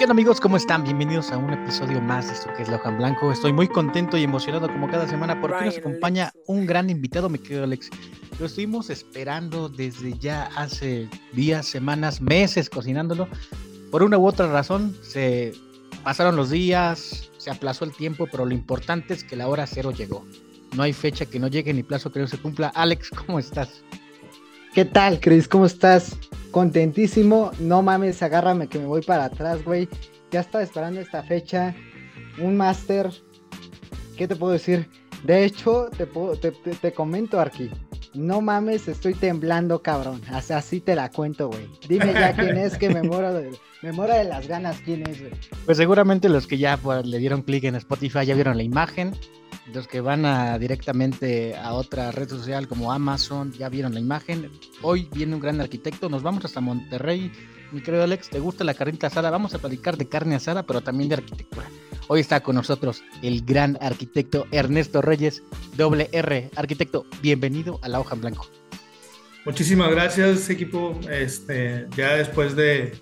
¿Qué onda amigos? ¿Cómo están? Bienvenidos a un episodio más de esto que es La Hoja en Blanco. Estoy muy contento y emocionado como cada semana porque nos acompaña un gran invitado, mi querido Alex. Lo estuvimos esperando desde ya hace días, semanas, meses cocinándolo. Por una u otra razón se pasaron los días, se aplazó el tiempo, pero lo importante es que la hora cero llegó. No hay fecha que no llegue ni plazo que no se cumpla. Alex, ¿cómo estás? ¿Qué tal, Chris? ¿Cómo estás? Contentísimo. No mames, agárrame que me voy para atrás, güey. Ya estaba esperando esta fecha. Un máster. ¿Qué te puedo decir? De hecho, te, puedo- te, te- comento, Arki. No mames, estoy temblando, cabrón. Así, así te la cuento, güey. Dime ya quién es, que me muero de, me muero de las ganas quién es, güey. Pues seguramente los que ya pues, le dieron clic en Spotify ya vieron la imagen. Los que van directamente a otra red social como Amazon ya vieron la imagen. Hoy viene un gran arquitecto. Nos vamos hasta Monterrey. Mi querido Alex, ¿te gusta la carnita asada? Vamos a platicar de carne asada, pero también de arquitectura. Hoy está con nosotros el gran arquitecto Ernesto Reyes, doble R. Arquitecto, bienvenido a la hoja en blanco. Muchísimas gracias, equipo. Este, ya después de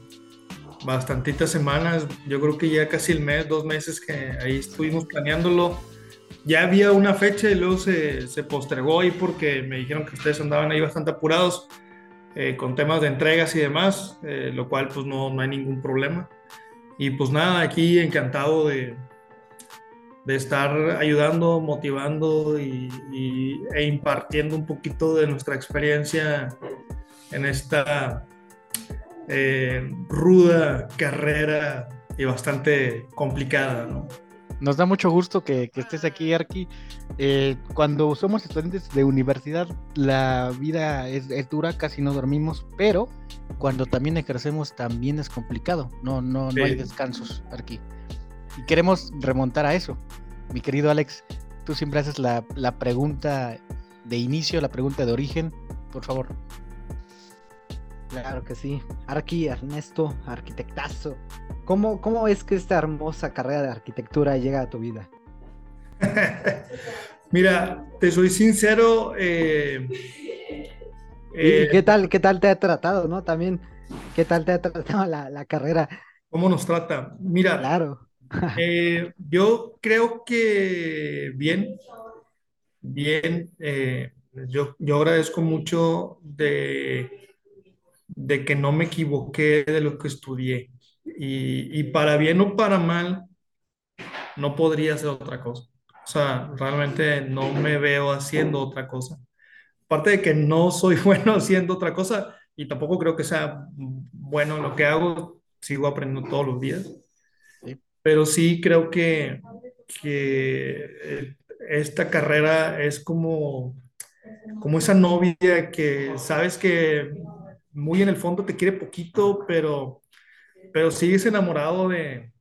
bastantitas semanas, yo creo que ya casi el mes, dos meses que ahí estuvimos planeándolo. Ya había una fecha y luego se, se postergó ahí porque me dijeron que ustedes andaban ahí bastante apurados eh, con temas de entregas y demás, eh, lo cual pues no, no hay ningún problema. Y pues nada, aquí encantado de, de estar ayudando, motivando y, y- e impartiendo un poquito de nuestra experiencia en esta eh, ruda carrera y bastante complicada, ¿no? Nos da mucho gusto que, que estés aquí, Arki. Eh, cuando somos estudiantes de universidad, la vida es, es dura, casi no dormimos, pero cuando también ejercemos, también es complicado. No, no, no hay descansos, Arki. Y queremos remontar a eso. Mi querido Alex, tú siempre haces la, la pregunta de inicio, la pregunta de origen. Por favor. Claro que sí. Arki, Ernesto, arquitectazo. ¿Cómo, ¿Cómo es que esta hermosa carrera de arquitectura llega a tu vida? Mira, te soy sincero. eh, ¿Y- eh, ¿Y qué tal, qué tal te ha tratado, no? También, ¿qué tal te ha tratado la, la carrera? ¿Cómo nos trata? Mira, Claro. Eh, yo creo que bien, bien. yo, yo agradezco mucho de, de que no me equivoqué de lo que estudié. Y, y para bien o para mal, no podría hacer otra cosa. O sea, realmente no me veo haciendo otra cosa. Aparte de que no soy bueno haciendo otra cosa y tampoco creo que sea bueno en lo que hago, sigo aprendiendo todos los días pero sí creo que, que eh, esta carrera es como, como esa novia que sabes que muy en el fondo te quiere poquito, pero, pero sigues enamorado de...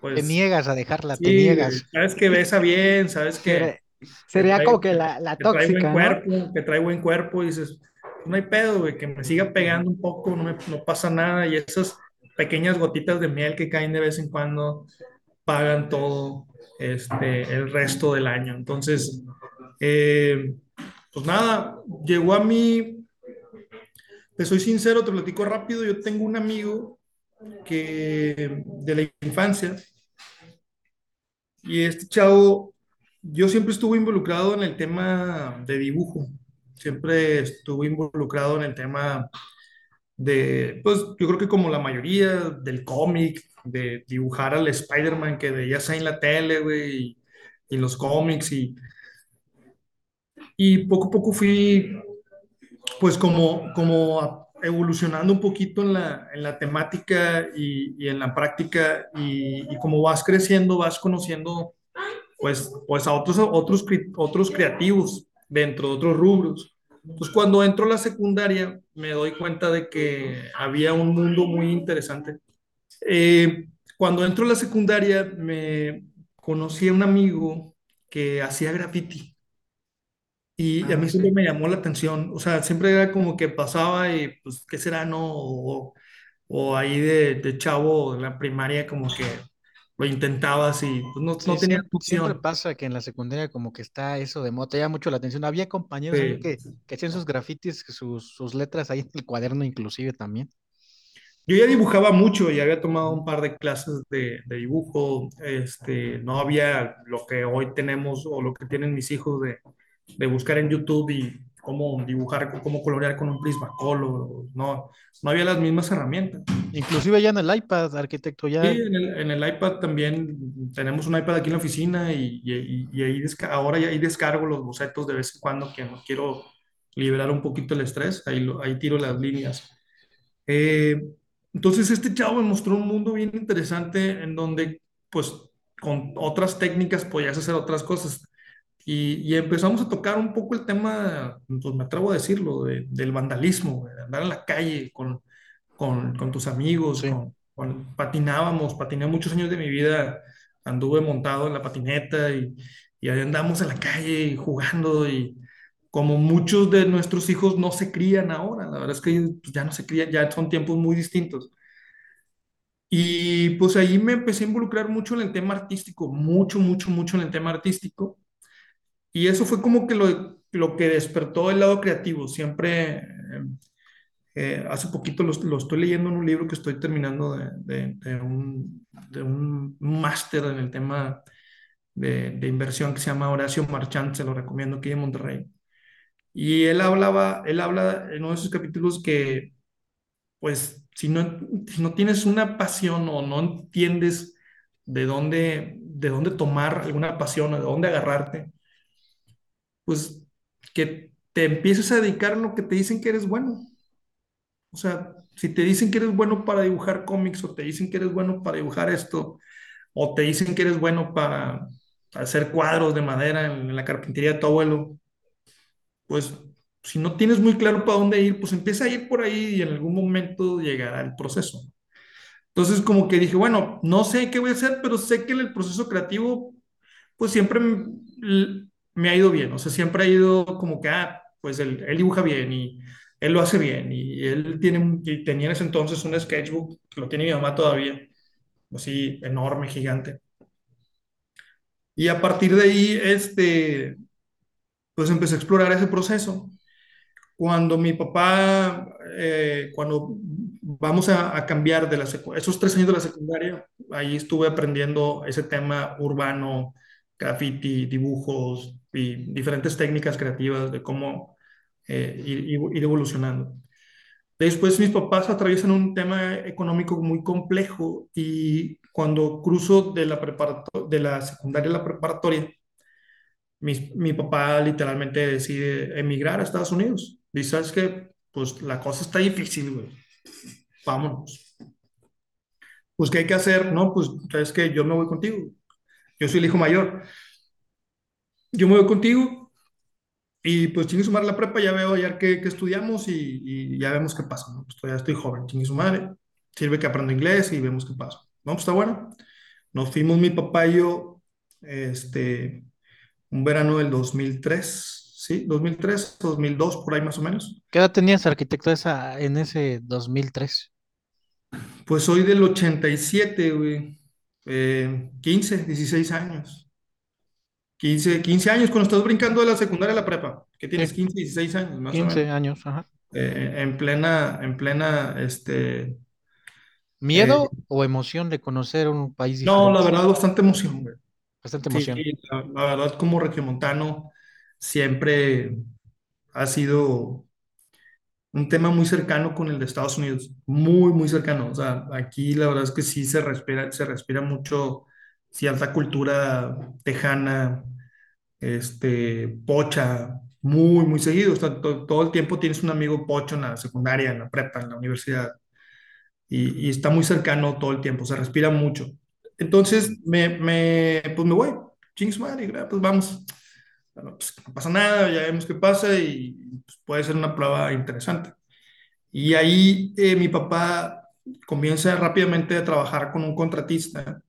Pues, te niegas a dejarla, te sí, niegas. Sabes que besa bien, sabes que... Sería, trae- como que la, la que trae tóxica, buen ¿no? cuerpo, que trae buen cuerpo y dices, no hay pedo, güey, que me siga pegando un poco, no, me- no pasa nada y esas pequeñas gotitas de miel que caen de vez en cuando pagan todo este, el resto del año. Entonces, eh, pues nada, llegó a mí, te soy sincero, te platico rápido, yo tengo un amigo que de la infancia y este chavo, yo siempre estuve involucrado en el tema de dibujo, siempre estuve involucrado en el tema de, pues yo creo que como la mayoría del cómic, de dibujar al Spider-Man que veías ahí en la tele, güey, y, y los cómics, y, y poco a poco fui, pues como, como evolucionando un poquito en la, en la temática y, en la práctica, y, como vas creciendo, vas conociendo, pues, pues a otros, otros, otros creativos dentro de otros rubros. Entonces, cuando entro a la secundaria, me doy cuenta de que había un mundo muy interesante eh, cuando entro a la secundaria, me conocí a un amigo que hacía graffiti y a Ah, mí siempre sí. me llamó la atención. O sea, siempre era como que pasaba y, pues, ¿qué será, no? O, o ahí de, de chavo en la primaria, como que lo intentabas y pues, no, no tenía siempre, siempre pasa que en la secundaria como que está eso de moda, te llama mucho la atención. Había compañeros que hacían sus grafitis, sus, sus letras ahí en el cuaderno inclusive también. Yo ya dibujaba mucho y había tomado un par de clases de, de dibujo. Este, no había lo que hoy tenemos o lo que tienen mis hijos de, de buscar en YouTube y cómo dibujar, cómo colorear con un Prismacolor. No, no había las mismas herramientas. Inclusive ya en el iPad, arquitecto, Sí, ya en el, en el iPad también tenemos un iPad aquí en la oficina y, y- y ahí ahora ya ahí descargo los bocetos de vez en cuando que no quiero liberar un poquito el estrés. Ahí, lo- ahí tiro las líneas. Eh, entonces este chavo me mostró un mundo bien interesante en donde pues con otras técnicas podías hacer otras cosas. Y, y empezamos a tocar un poco el tema, pues me atrevo a decirlo, de- del vandalismo, de andar en la calle con, con, con tus amigos, sí. con, con- patinábamos, patiné muchos años de mi vida, anduve montado en la patineta y, y ahí andamos en la calle jugando y como muchos de nuestros hijos no se crían ahora, la verdad es que pues, ya no se crían, ya son tiempos muy distintos. Y pues ahí me empecé a involucrar mucho en el tema artístico, mucho, mucho, mucho en el tema artístico. Y eso fue como que lo, lo que despertó el lado creativo. Siempre, eh, eh, hace poquito lo, lo estoy leyendo en un libro que estoy terminando de, un, de un máster en el tema de, inversión que se llama Horacio Marchant, se lo recomiendo aquí en Monterrey. Y él hablaba, él habla en uno de esos capítulos que, pues, si no, si no tienes una pasión o no entiendes de dónde, de dónde tomar alguna pasión o de dónde agarrarte, pues que te empieces a dedicar a lo que te dicen que eres bueno. O sea, si te dicen que eres bueno para dibujar cómics o te dicen que eres bueno para dibujar esto o te dicen que eres bueno para hacer cuadros de madera en, la carpintería de tu abuelo, pues si no tienes muy claro para dónde ir, pues empieza a ir por ahí y en algún momento llegará el proceso. Entonces como que dije, bueno, no sé qué voy a hacer, pero sé que en el proceso creativo, pues siempre me ha ido bien, o sea, siempre ha ido como que, ah, pues él, él dibuja bien y él lo hace bien y él tiene, y tenía en ese entonces un sketchbook, que lo tiene mi mamá todavía, así enorme, gigante. Y a partir de ahí, este, pues empecé a explorar ese proceso. Cuando mi papá, eh, cuando vamos a, a cambiar de la esos tres años de la secundaria, ahí estuve aprendiendo ese tema urbano, graffiti, dibujos y diferentes técnicas creativas de cómo eh, ir, ir- evolucionando. Después mis papás atraviesan un tema económico muy complejo y cuando cruzo de la, de la secundaria a la preparatoria, mi, mi papá literalmente decide emigrar a Estados Unidos. Dice, ¿sabes qué? Pues la cosa está difícil, güey. Vámonos. Pues, ¿qué hay que hacer? No, pues, ¿sabes qué? Yo me voy contigo. Yo soy el hijo mayor. Yo me voy contigo y pues chingue su madre la prepa, ya veo ya que, que estudiamos y, y ya vemos qué pasa, ¿no? Pues todavía estoy joven, chingue su madre. Sirve que aprendo inglés y vemos qué pasa. No, pues está bueno. Nos fuimos mi papá y yo, este, un verano del 2003, ¿sí? 2003, 2002, por ahí más o menos. ¿Qué edad tenías, arquitecto, esa, en ese 2003? Pues soy del 87, güey. Eh, 15, 16 años. 15, 15 años cuando estás brincando de la secundaria a la prepa, que tienes Sí, 15, 16 años, más o 15 menos. años, ajá. Eh, en plena, en plena, este... eh, ¿Miedo o emoción de conocer un país no, la diferente? verdad, bastante emoción, güey. Bastante Sí, emoción. la, la verdad, como regiomontano, siempre ha sido un tema muy cercano con el de Estados Unidos, muy, muy cercano. O sea, aquí la verdad es que sí se respira, se respira mucho cierta cultura tejana, este, pocha, muy, muy seguido. O sea, to- todo el tiempo tienes un amigo pocho en la secundaria, en la prepa, en la universidad, y, está muy cercano todo el tiempo, se respira mucho. Entonces, me, me, pues me voy, ching su madre, pues vamos. Pues no pasa nada, ya vemos qué pasa y pues, puede ser una prueba interesante. Y ahí eh, mi papá comienza rápidamente a trabajar con un contratista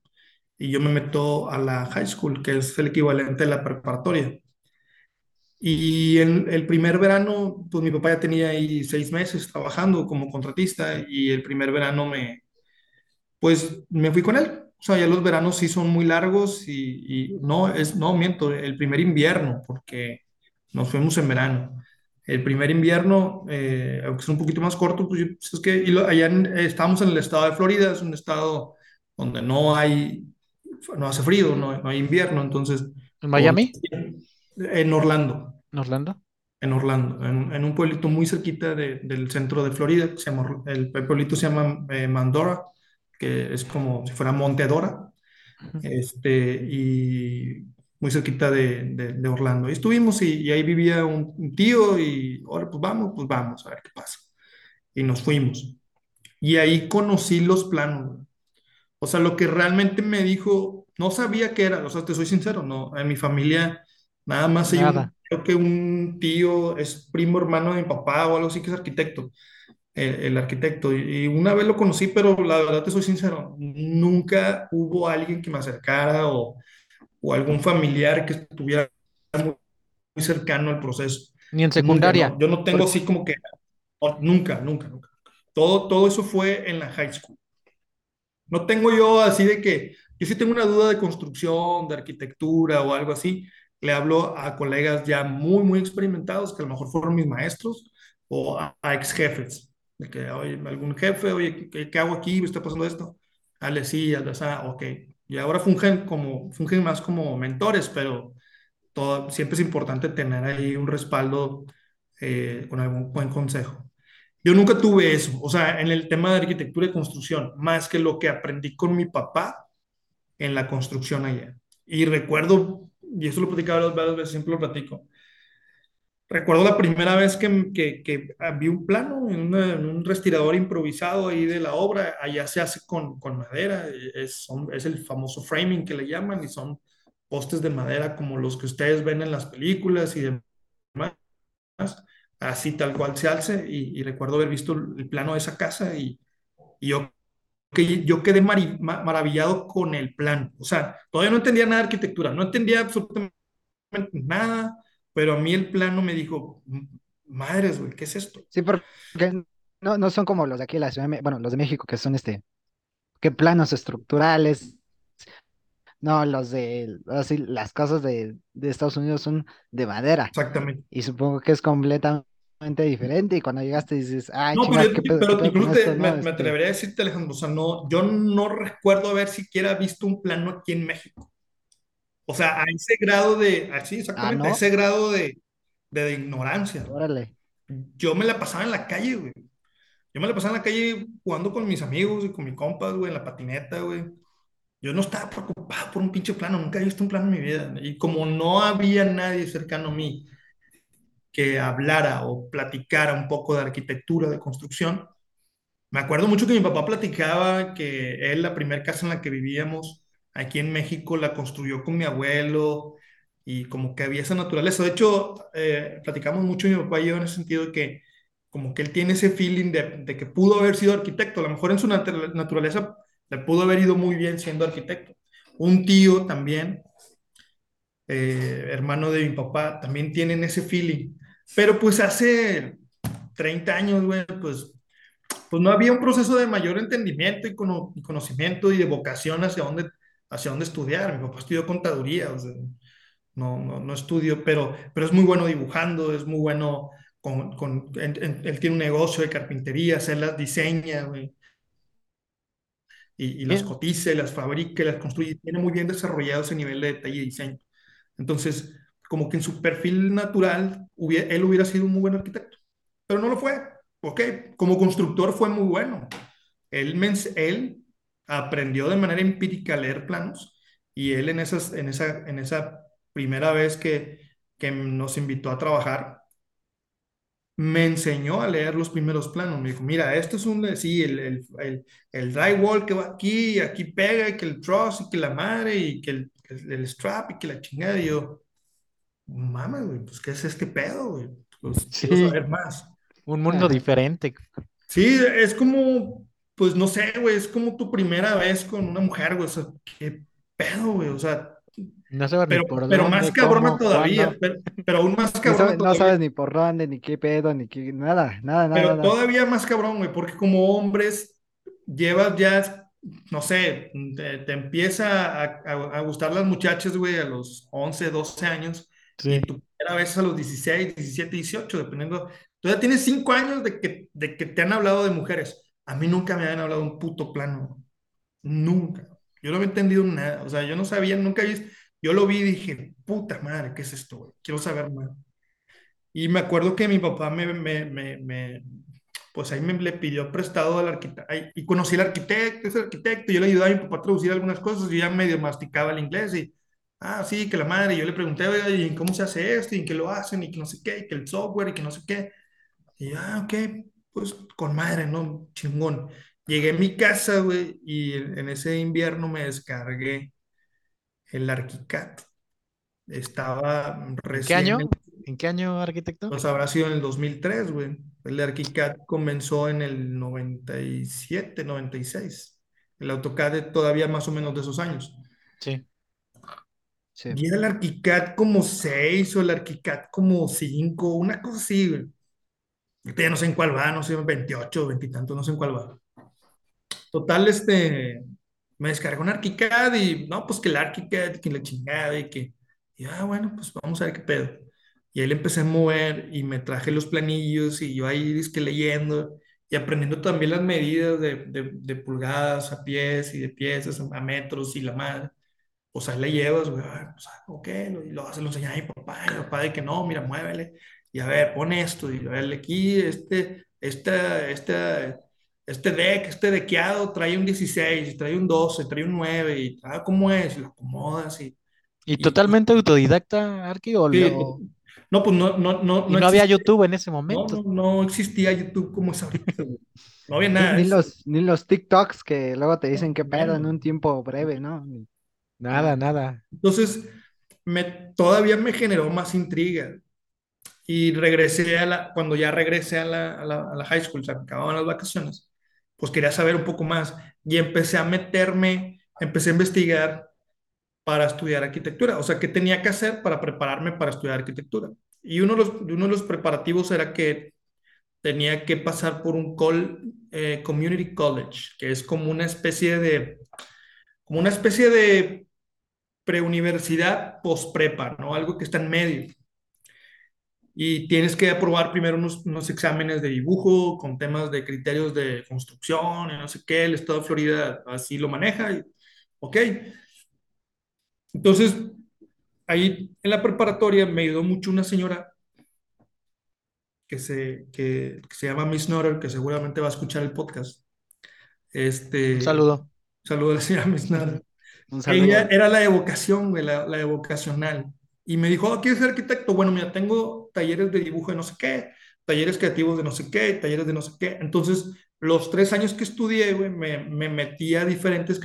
y yo me meto a la high school, que es el equivalente a la preparatoria. Y en el primer verano, pues mi papá ya tenía ahí seis meses trabajando como contratista y el primer verano me, pues me fui con él. O sea, ya los veranos sí son muy largos y, y no, es, no, miento, el primer invierno, porque nos fuimos en verano. El primer invierno, eh, aunque es un poquito más corto, pues, pues, es que y lo- allá en- eh, estábamos en el estado de Florida, es un estado donde no hay, no hace frío, no, no hay invierno, entonces, ¿En Miami? en Orlando ¿En Orlando? en Orlando, en, en un pueblito muy cerquita de- del centro de Florida, que se llama, el, el pueblito se llama eh, Mandora, que es como si fuera Monte Dora, Ujú. este, y muy cerquita de, de- de Orlando. Ahí estuvimos y, y ahí vivía un, un tío y ahora pues vamos, pues vamos a ver qué pasa. Y nos fuimos. Y ahí conocí los planos. O sea, lo que realmente me dijo, no sabía qué era, o sea, te soy sincero, no, en mi familia nada más hay un, creo que un tío es primo hermano de mi papá o algo así que es arquitecto, el, el arquitecto, y, y una vez lo conocí, pero la verdad te soy sincero, nunca hubo alguien que me acercara o, o algún familiar que estuviera muy, muy cercano al proceso. Ni en Nunca, secundaria. no, yo no tengo así como que, nunca, nunca, nunca. Todo, todo eso fue en la high school. No tengo yo así de que, yo sí tengo una duda de construcción, de arquitectura o algo así, le hablo a colegas ya muy, muy experimentados, que a lo mejor fueron mis maestros, o a, a ex jefes, de que, oye, algún jefe, oye, ¿qué, qué hago aquí? ¿Me está pasando esto? Dale, sí, dale, ah, ok. Y ahora fungen como, fungen más como mentores, pero todo, siempre es importante tener ahí un respaldo eh, con algún buen consejo. Yo nunca tuve eso, o sea, en el tema de arquitectura y construcción, más que lo que aprendí con mi papá en la construcción allá. Y recuerdo, y eso lo platicaba varias veces, siempre lo platico, recuerdo la primera vez que, que, que vi un plano en, una, en, un respirador improvisado ahí de la obra, allá se hace con, con madera, es, son, es el famoso framing que le llaman y son postes de madera como los que ustedes ven en las películas y demás así tal cual se alce y, y, recuerdo haber visto el plano de esa casa y, y yo, que, yo quedé mar, maravillado con el plan. O sea, todavía no entendía nada de arquitectura, no entendía absolutamente nada, pero a mí el plano me dijo, madres, güey, ¿qué es esto? Sí, porque no, no son como los de aquí, la ciudad, bueno, los de México, que son este, que planos estructurales. No, los de, así, las casas de, de Estados Unidos son de madera. Exactamente. Y supongo que es completamente diferente y cuando llegaste dices, ay, no, pero, ¿qué pedo, pero pedo incluso te, me, no? me Este, atrevería a decirte, Alejandro, o sea, no, yo no recuerdo haber siquiera visto un plano aquí en México. O sea, a ese grado de, así ah, exactamente, a ¿no? ese grado de, de, de ignorancia. Órale. Yo me la pasaba en la calle, güey. Yo me la pasaba en la calle jugando con mis amigos y con mis compas, güey, en la patineta, güey. Yo no estaba preocupado por un pinche plano, nunca he visto un plano en mi vida. Y como no había nadie cercano a mí que hablara o platicara un poco de arquitectura, de construcción, me acuerdo mucho que mi papá platicaba que él, la primera casa en la que vivíamos aquí en México, la construyó con mi abuelo y como que había esa naturaleza. De hecho, eh, platicamos mucho mi papá y yo en ese sentido de que como que él tiene ese feeling de, de que pudo haber sido arquitecto. A lo mejor en su nat naturaleza le pudo haber ido muy bien siendo arquitecto. Un tío también, eh, hermano de mi papá, también tienen ese feeling. Pero pues hace 30 años, güey, pues, pues no había un proceso de mayor entendimiento y, cono y conocimiento y de vocación hacia dónde, hacia dónde estudiar. Mi papá estudió contaduría, o sea, no, no, no estudio, pero, pero es muy bueno dibujando, es muy bueno con, con en, en, él tiene un negocio de carpintería, se las diseña, güey y, y las cotice, las fabrique, las construye, tiene muy bien desarrollado ese nivel de detalle y diseño. Entonces, como que en su perfil natural, hubiera, él hubiera sido un muy buen arquitecto, pero no lo fue. ok, como constructor fue muy bueno. Él, él aprendió de manera empírica a leer planos y él en, esas, en, esa, en esa primera vez que, que nos invitó a trabajar, me enseñó a leer los primeros planos. Me dijo, mira, esto es un, sí, el, el, el, el drywall que va aquí, aquí pega, y que el truss, y que la madre, y que el, el strap, y que la chingada. Y yo, mamá, güey, pues, ¿qué es este pedo, güey? Pues, Sí. quiero saber más. Un mundo diferente. Sí, es como, pues, no sé, güey, es como tu primera vez con una mujer, güey, o sea, ¿qué pedo, güey? O sea, No sabes ni pero, por pero dónde, más cabrona cómo, todavía, pero, pero aún más No, cabrona no todavía. sabes ni por dónde, ni qué pedo, ni qué, nada, nada, nada, Pero nada. todavía más cabrón, güey, porque como hombres llevas ya, no sé, te, te empieza a, a- a gustar las muchachas, güey, a los 11, 12 años, y Sí. tu primera vez a los 16, 17, 18, dependiendo. Tú ya tienes 5 años de que, de que te han hablado de mujeres. A mí nunca me habían hablado un puto plano. Nunca. Yo no había entendido nada. O sea, yo no sabía, nunca vi. Yo lo vi y dije, puta madre, ¿qué es esto? Quiero saber más. Y me acuerdo que mi papá me, me, me, me- pues ahí me le pidió prestado al arquitecto, y conocí al arquitecto, ese arquitecto, yo le ayudaba a mi papá a traducir algunas cosas, y ya medio masticaba el inglés, y, ah, sí, que la madre, yo le pregunté, oiga, ¿y cómo se hace esto? ¿Y qué lo hacen? Y que no sé qué, y que el software, y que no sé qué. Y ah, ok, pues con madre, ¿no? Chingón. Llegué a mi casa, güey, y en, ese invierno me descargué el ArchiCAD. Estaba ¿En qué recién año? en- ¿En qué año, arquitecto? pues habrá sido en el 2003, güey. El ArchiCAD comenzó en el 97, 96. El AutoCAD todavía más o menos de esos años. Sí. Sí. Y era el ArchiCAD como 6 o el ArchiCAD como 5, una cosa así, güey. Ya no sé en cuál va, no sé, 28, 20 y tanto, no sé en cuál va. Total, este, me descargó un ArchiCAD y, no, pues que el ArchiCAD, que la chingada y que, ah, bueno, pues vamos a ver qué pedo. Y ahí le empecé a mover y me traje los planillos y yo ahí que leyendo y aprendiendo también las medidas de, de, de pulgadas a pies y de piezas a metros y la madre. Pues ahí le llevas, güey, ah, pues, ah, ok, lo- y lo, se lo enseñé a mi papá, y mi papá de que no, mira, muévele, y a ver, pon esto, y a ver, aquí, este, esta, esta, este deck, este dequeado trae un 16, trae un 12, trae un 9, y ah, ¿cómo es? Y lo acomodas, y, ¿Y y totalmente autodidacta, Arqui? ¿O sí, lo- no, pues no, no, no, y no no había YouTube en ese no, momento? no, no existía YouTube como es ahorita, güey. No había Ni, nada ni eso. los, ni los TikToks que luego te No, dicen qué pedo en un tiempo breve, ¿no? Nada. nada. Entonces, me, todavía me generó más intriga. Y regresé a la, cuando ya regresé a la, a la, a la high school, se acababan las vacaciones, pues quería saber un poco más. Y empecé a meterme, empecé a investigar para estudiar arquitectura. O sea, ¿qué tenía que hacer para prepararme para estudiar arquitectura? Y uno de los, uno de los preparativos era que tenía que pasar por un col, eh, community college, que es como una especie de, como una especie de preuniversidad post-prepa, ¿no? Algo que está en medio. Y tienes que aprobar primero unos, unos exámenes de dibujo con temas de criterios de construcción y no sé qué. El estado de Florida así lo maneja. Y, ok. Entonces, ahí en la preparatoria me ayudó mucho una señora que se, que, que se llama Miss Nutter, que seguramente va a escuchar el podcast. Este, Un saludo. Saludos a la señora Miss Nutter. Un Ella era la evocación, güey, la, la evocacional. Y me dijo, oh, ¿quieres ser arquitecto? Bueno, mira, tengo talleres de dibujo de no sé qué, talleres creativos de no sé qué, talleres de no sé qué. Entonces, los tres años que estudié, güey, me, me metí a diferentes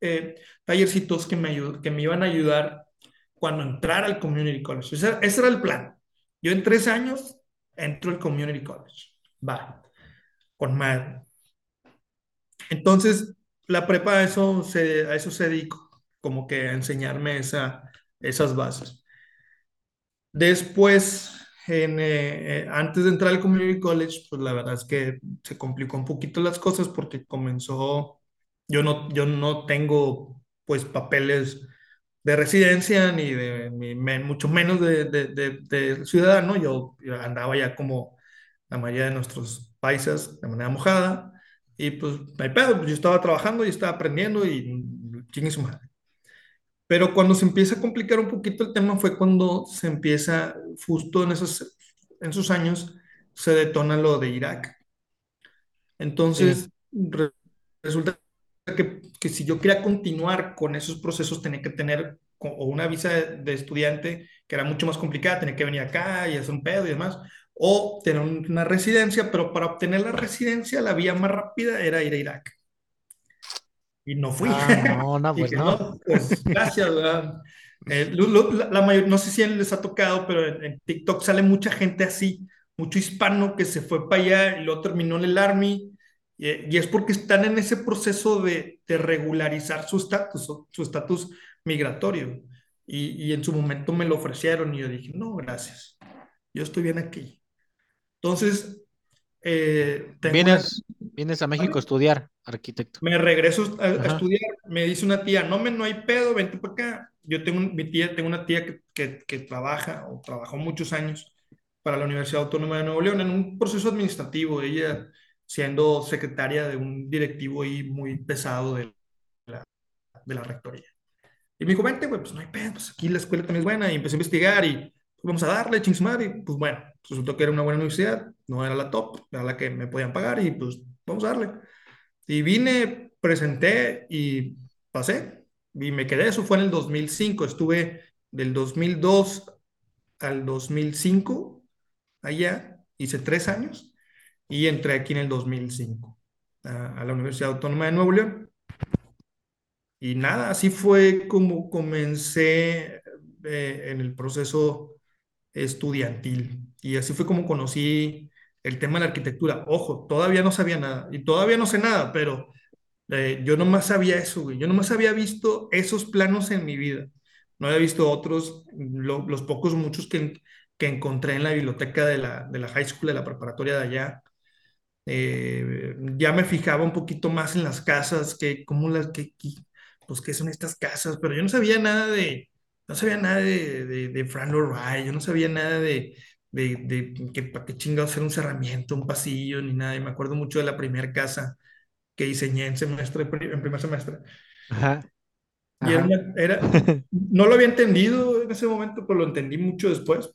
eh, tallercitos que me, ayud- que me iban a ayudar cuando entrara al community college. Ese, ese era el plan. Yo en tres años entro al community college. Va, con madre. Entonces, la prepa a eso se, a eso como que a enseñarme esa, esas bases. Después, en, eh, eh, antes de entrar al community college, pues la verdad es que se complicó un poquito las cosas porque comenzó, yo no, yo no tengo pues papeles de residencia ni de, mucho menos de, ciudadano, yo, andaba ya como la mayoría de nuestros paisas de manera mojada y pues no hay pedo, pues yo estaba trabajando y estaba aprendiendo y chingue su madre. Pero cuando se empieza a complicar un poquito el tema fue cuando se empieza, justo en esos, en esos años, se detona lo de Irak. Entonces, re- resulta que, que si yo quería continuar con esos procesos, tenía que tener o una visa de, de estudiante que era mucho más complicada, tenía que venir acá y hacer un pedo y demás, o tener un- una residencia, pero para obtener la residencia, la vía más rápida era ir a Irak. Y no fui. Ah, no, no, pues Dije, no. no, pues gracias, ¿verdad? Eh, lo- lo- la, la mayor- no sé si les ha tocado, pero en, en TikTok sale mucha gente así, mucho hispano que se fue para allá y luego terminó en el Army. Y, y es porque están en ese proceso de, de regularizar su estatus, su estatus migratorio. Y, y en su momento me lo ofrecieron y yo dije, no, gracias, yo estoy bien aquí. Entonces, eh, tengo una- Vienes, vienes a México a estudiar arquitecto. me regreso a, a estudiar, me dice una tía, no, me, no hay pedo, vente para acá. Yo tengo un- mi tía, tengo una tía que, que, que trabaja o trabajó muchos años para la Universidad Autónoma de Nuevo León en un proceso administrativo, ella siendo secretaria de un directivo ahí muy pesado de la, de la rectoría. Y me dijo, vente, güey, pues no hay pedo, pues aquí la escuela también es buena. Y empecé a investigar y vamos a darle, ching madre. Pues bueno, resultó que era una buena universidad, no era la top, era la que me podían pagar y pues vamos a darle. Y vine, presenté y pasé. Y me quedé, eso fue en el 2005. Estuve del 2002 al 2005 allá, hice tres años y entré aquí en el 2005 a, a la Universidad Autónoma de Nuevo León. Y nada, así fue como comencé eh, en el proceso estudiantil. Y así fue como conocí el tema de la arquitectura. Ojo, todavía no sabía nada y todavía no sé nada, pero eh, yo nomás sabía eso, güey. Yo nomás había visto esos planos en mi vida. No había visto otros, lo- los pocos, muchos que, que encontré en la biblioteca de la, de la high school, de la preparatoria de allá. Eh, ya me fijaba un poquito más en las casas, que cómo las, que, que- pues qué son estas casas, pero yo no sabía nada de, no sabía nada de, de, de Frank Wright, yo no sabía nada de, de, de que para qué chingados hacer un cerramiento, un pasillo, ni nada. Y me acuerdo mucho de la primera casa que diseñé en semestre, en primer semestre. Ajá. Y era, Ajá. era, no lo había entendido en ese momento, pero lo entendí mucho después.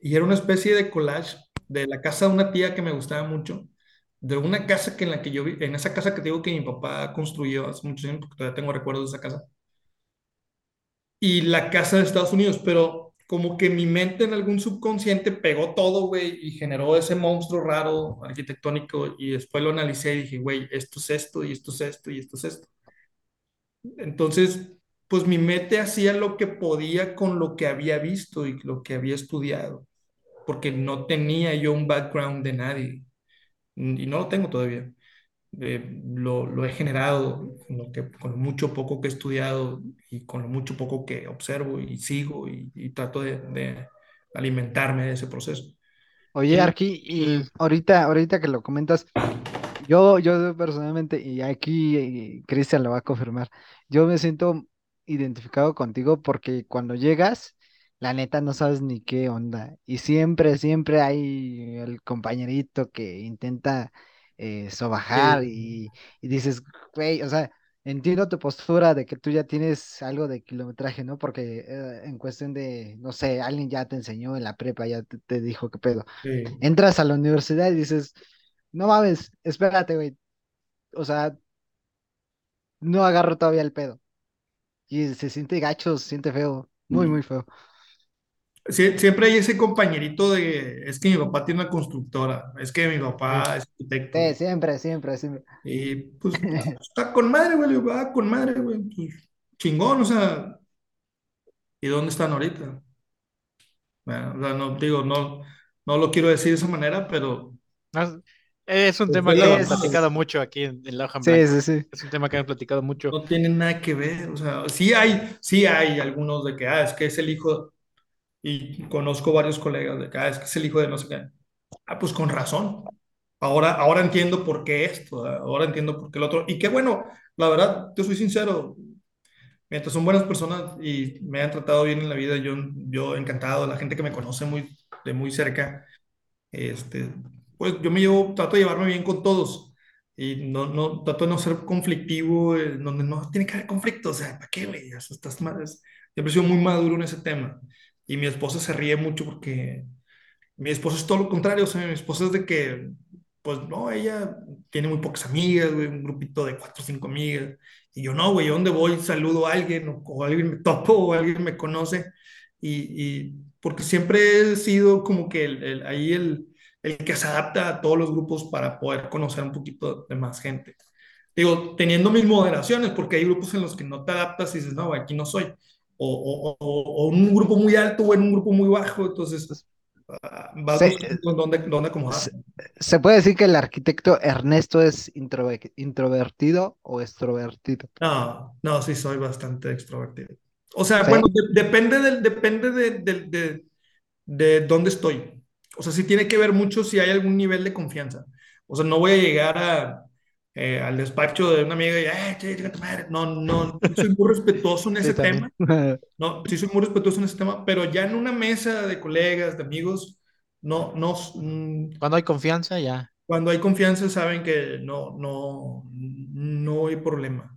Y era una especie de collage de la casa de una tía que me gustaba mucho, de una casa que en la que yo vi, en esa casa que te digo que mi papá construyó hace muchos años, porque todavía tengo recuerdos de esa casa, y la casa de Estados Unidos, pero como que mi mente en algún subconsciente pegó todo, güey, y generó ese monstruo raro arquitectónico, y después lo analicé y dije, güey, esto es esto, y esto es esto, y esto es esto. Entonces, pues mi mente hacía lo que podía con lo que había visto y lo que había estudiado, porque no tenía yo un background de nadie, y no lo tengo todavía. Eh, lo, lo he generado con lo que, con mucho poco que he estudiado y con lo mucho poco que observo y sigo y, y trato de, de alimentarme de ese proceso. Oye, Arqui, y ahorita, ahorita que lo comentas, yo, yo personalmente, y aquí eh, Cristian lo va a confirmar, yo me siento identificado contigo porque cuando llegas, la neta no sabes ni qué onda. Y siempre, siempre hay el compañerito que intenta eh, sobajar Sí. y, y dices, güey, o sea, entiendo tu postura de que tú ya tienes algo de kilometraje, ¿no? Porque eh, en cuestión de, no sé, alguien ya te enseñó en la prepa, ya te, te dijo qué pedo Sí. entras a la universidad y dices, no mames, espérate, güey. O sea, no agarro todavía el pedo. Y se siente gacho, se siente feo, muy, muy feo. Sie- siempre hay ese compañerito de, es que mi papá tiene una constructora, es que mi papá es arquitecto. Sí, siempre, siempre, siempre. Y pues está con madre, güey, "Ah, con madre, güey, pues chingón, o sea, ¿y dónde están ahorita? Bueno, o sea, no, digo, no, no lo quiero decir de esa manera, pero No, Es un pues, tema que la hemos platicado mucho aquí en, en La Hoja Sí, sí, sí. Es un tema que hemos platicado mucho. no tiene nada que ver, o sea, sí hay, sí hay algunos de que, ah, es que es el hijo, y conozco varios colegas de ah, es que es el hijo de no sé qué. Ah, pues con razón. Ahora, ahora entiendo por qué esto, ¿eh? ahora entiendo por qué el otro. Y qué bueno, la verdad, yo soy sincero, mientras son buenas personas y me han tratado bien en la vida, yo, yo encantado, la gente que me conoce muy, de muy cerca, este, pues yo me llevo, trato de llevarme bien con todos y no, no, trato de no ser conflictivo, eh, donde no tiene que haber conflicto, o sea, ¿para qué, güey? O estás mal, siempre he sido muy maduro en ese tema y mi esposa se ríe mucho porque Mi esposa es todo lo contrario, o sea, mi esposa es de que, pues no, ella tiene muy pocas amigas, güey, un grupito de cuatro o cinco amigas. Y yo no, güey, ¿dónde voy? Saludo a alguien, o, alguien me topo, o alguien me conoce. Y, y porque siempre he sido como que el, ahí el, el que se adapta a todos los grupos para poder conocer un poquito de más gente. Digo, teniendo mis moderaciones, porque hay grupos en los que no te adaptas y dices, no, aquí no soy. O, o, o, un grupo muy alto o en un grupo muy bajo, entonces ah, vas Se- dónde, dónde. Se, puede decir que el arquitecto Ernesto es introver- introvertido o extrovertido. No, no, sí soy bastante extrovertido. O sea, Sí. bueno, de- depende del, depende de, de, de, de dónde estoy. O sea, sí tiene que ver mucho si hay algún nivel de confianza. O sea, no voy a llegar a, eh, al despacho de una amiga y, "Eh, che, chica tu madre". No, no, soy muy respetuoso en ese Sí, tema. No, sí soy muy respetuoso en ese tema, pero ya en una mesa de colegas, de amigos, no, no, mm, Cuando hay confianza, ya. cuando hay confianza saben que no, no, no hay problema.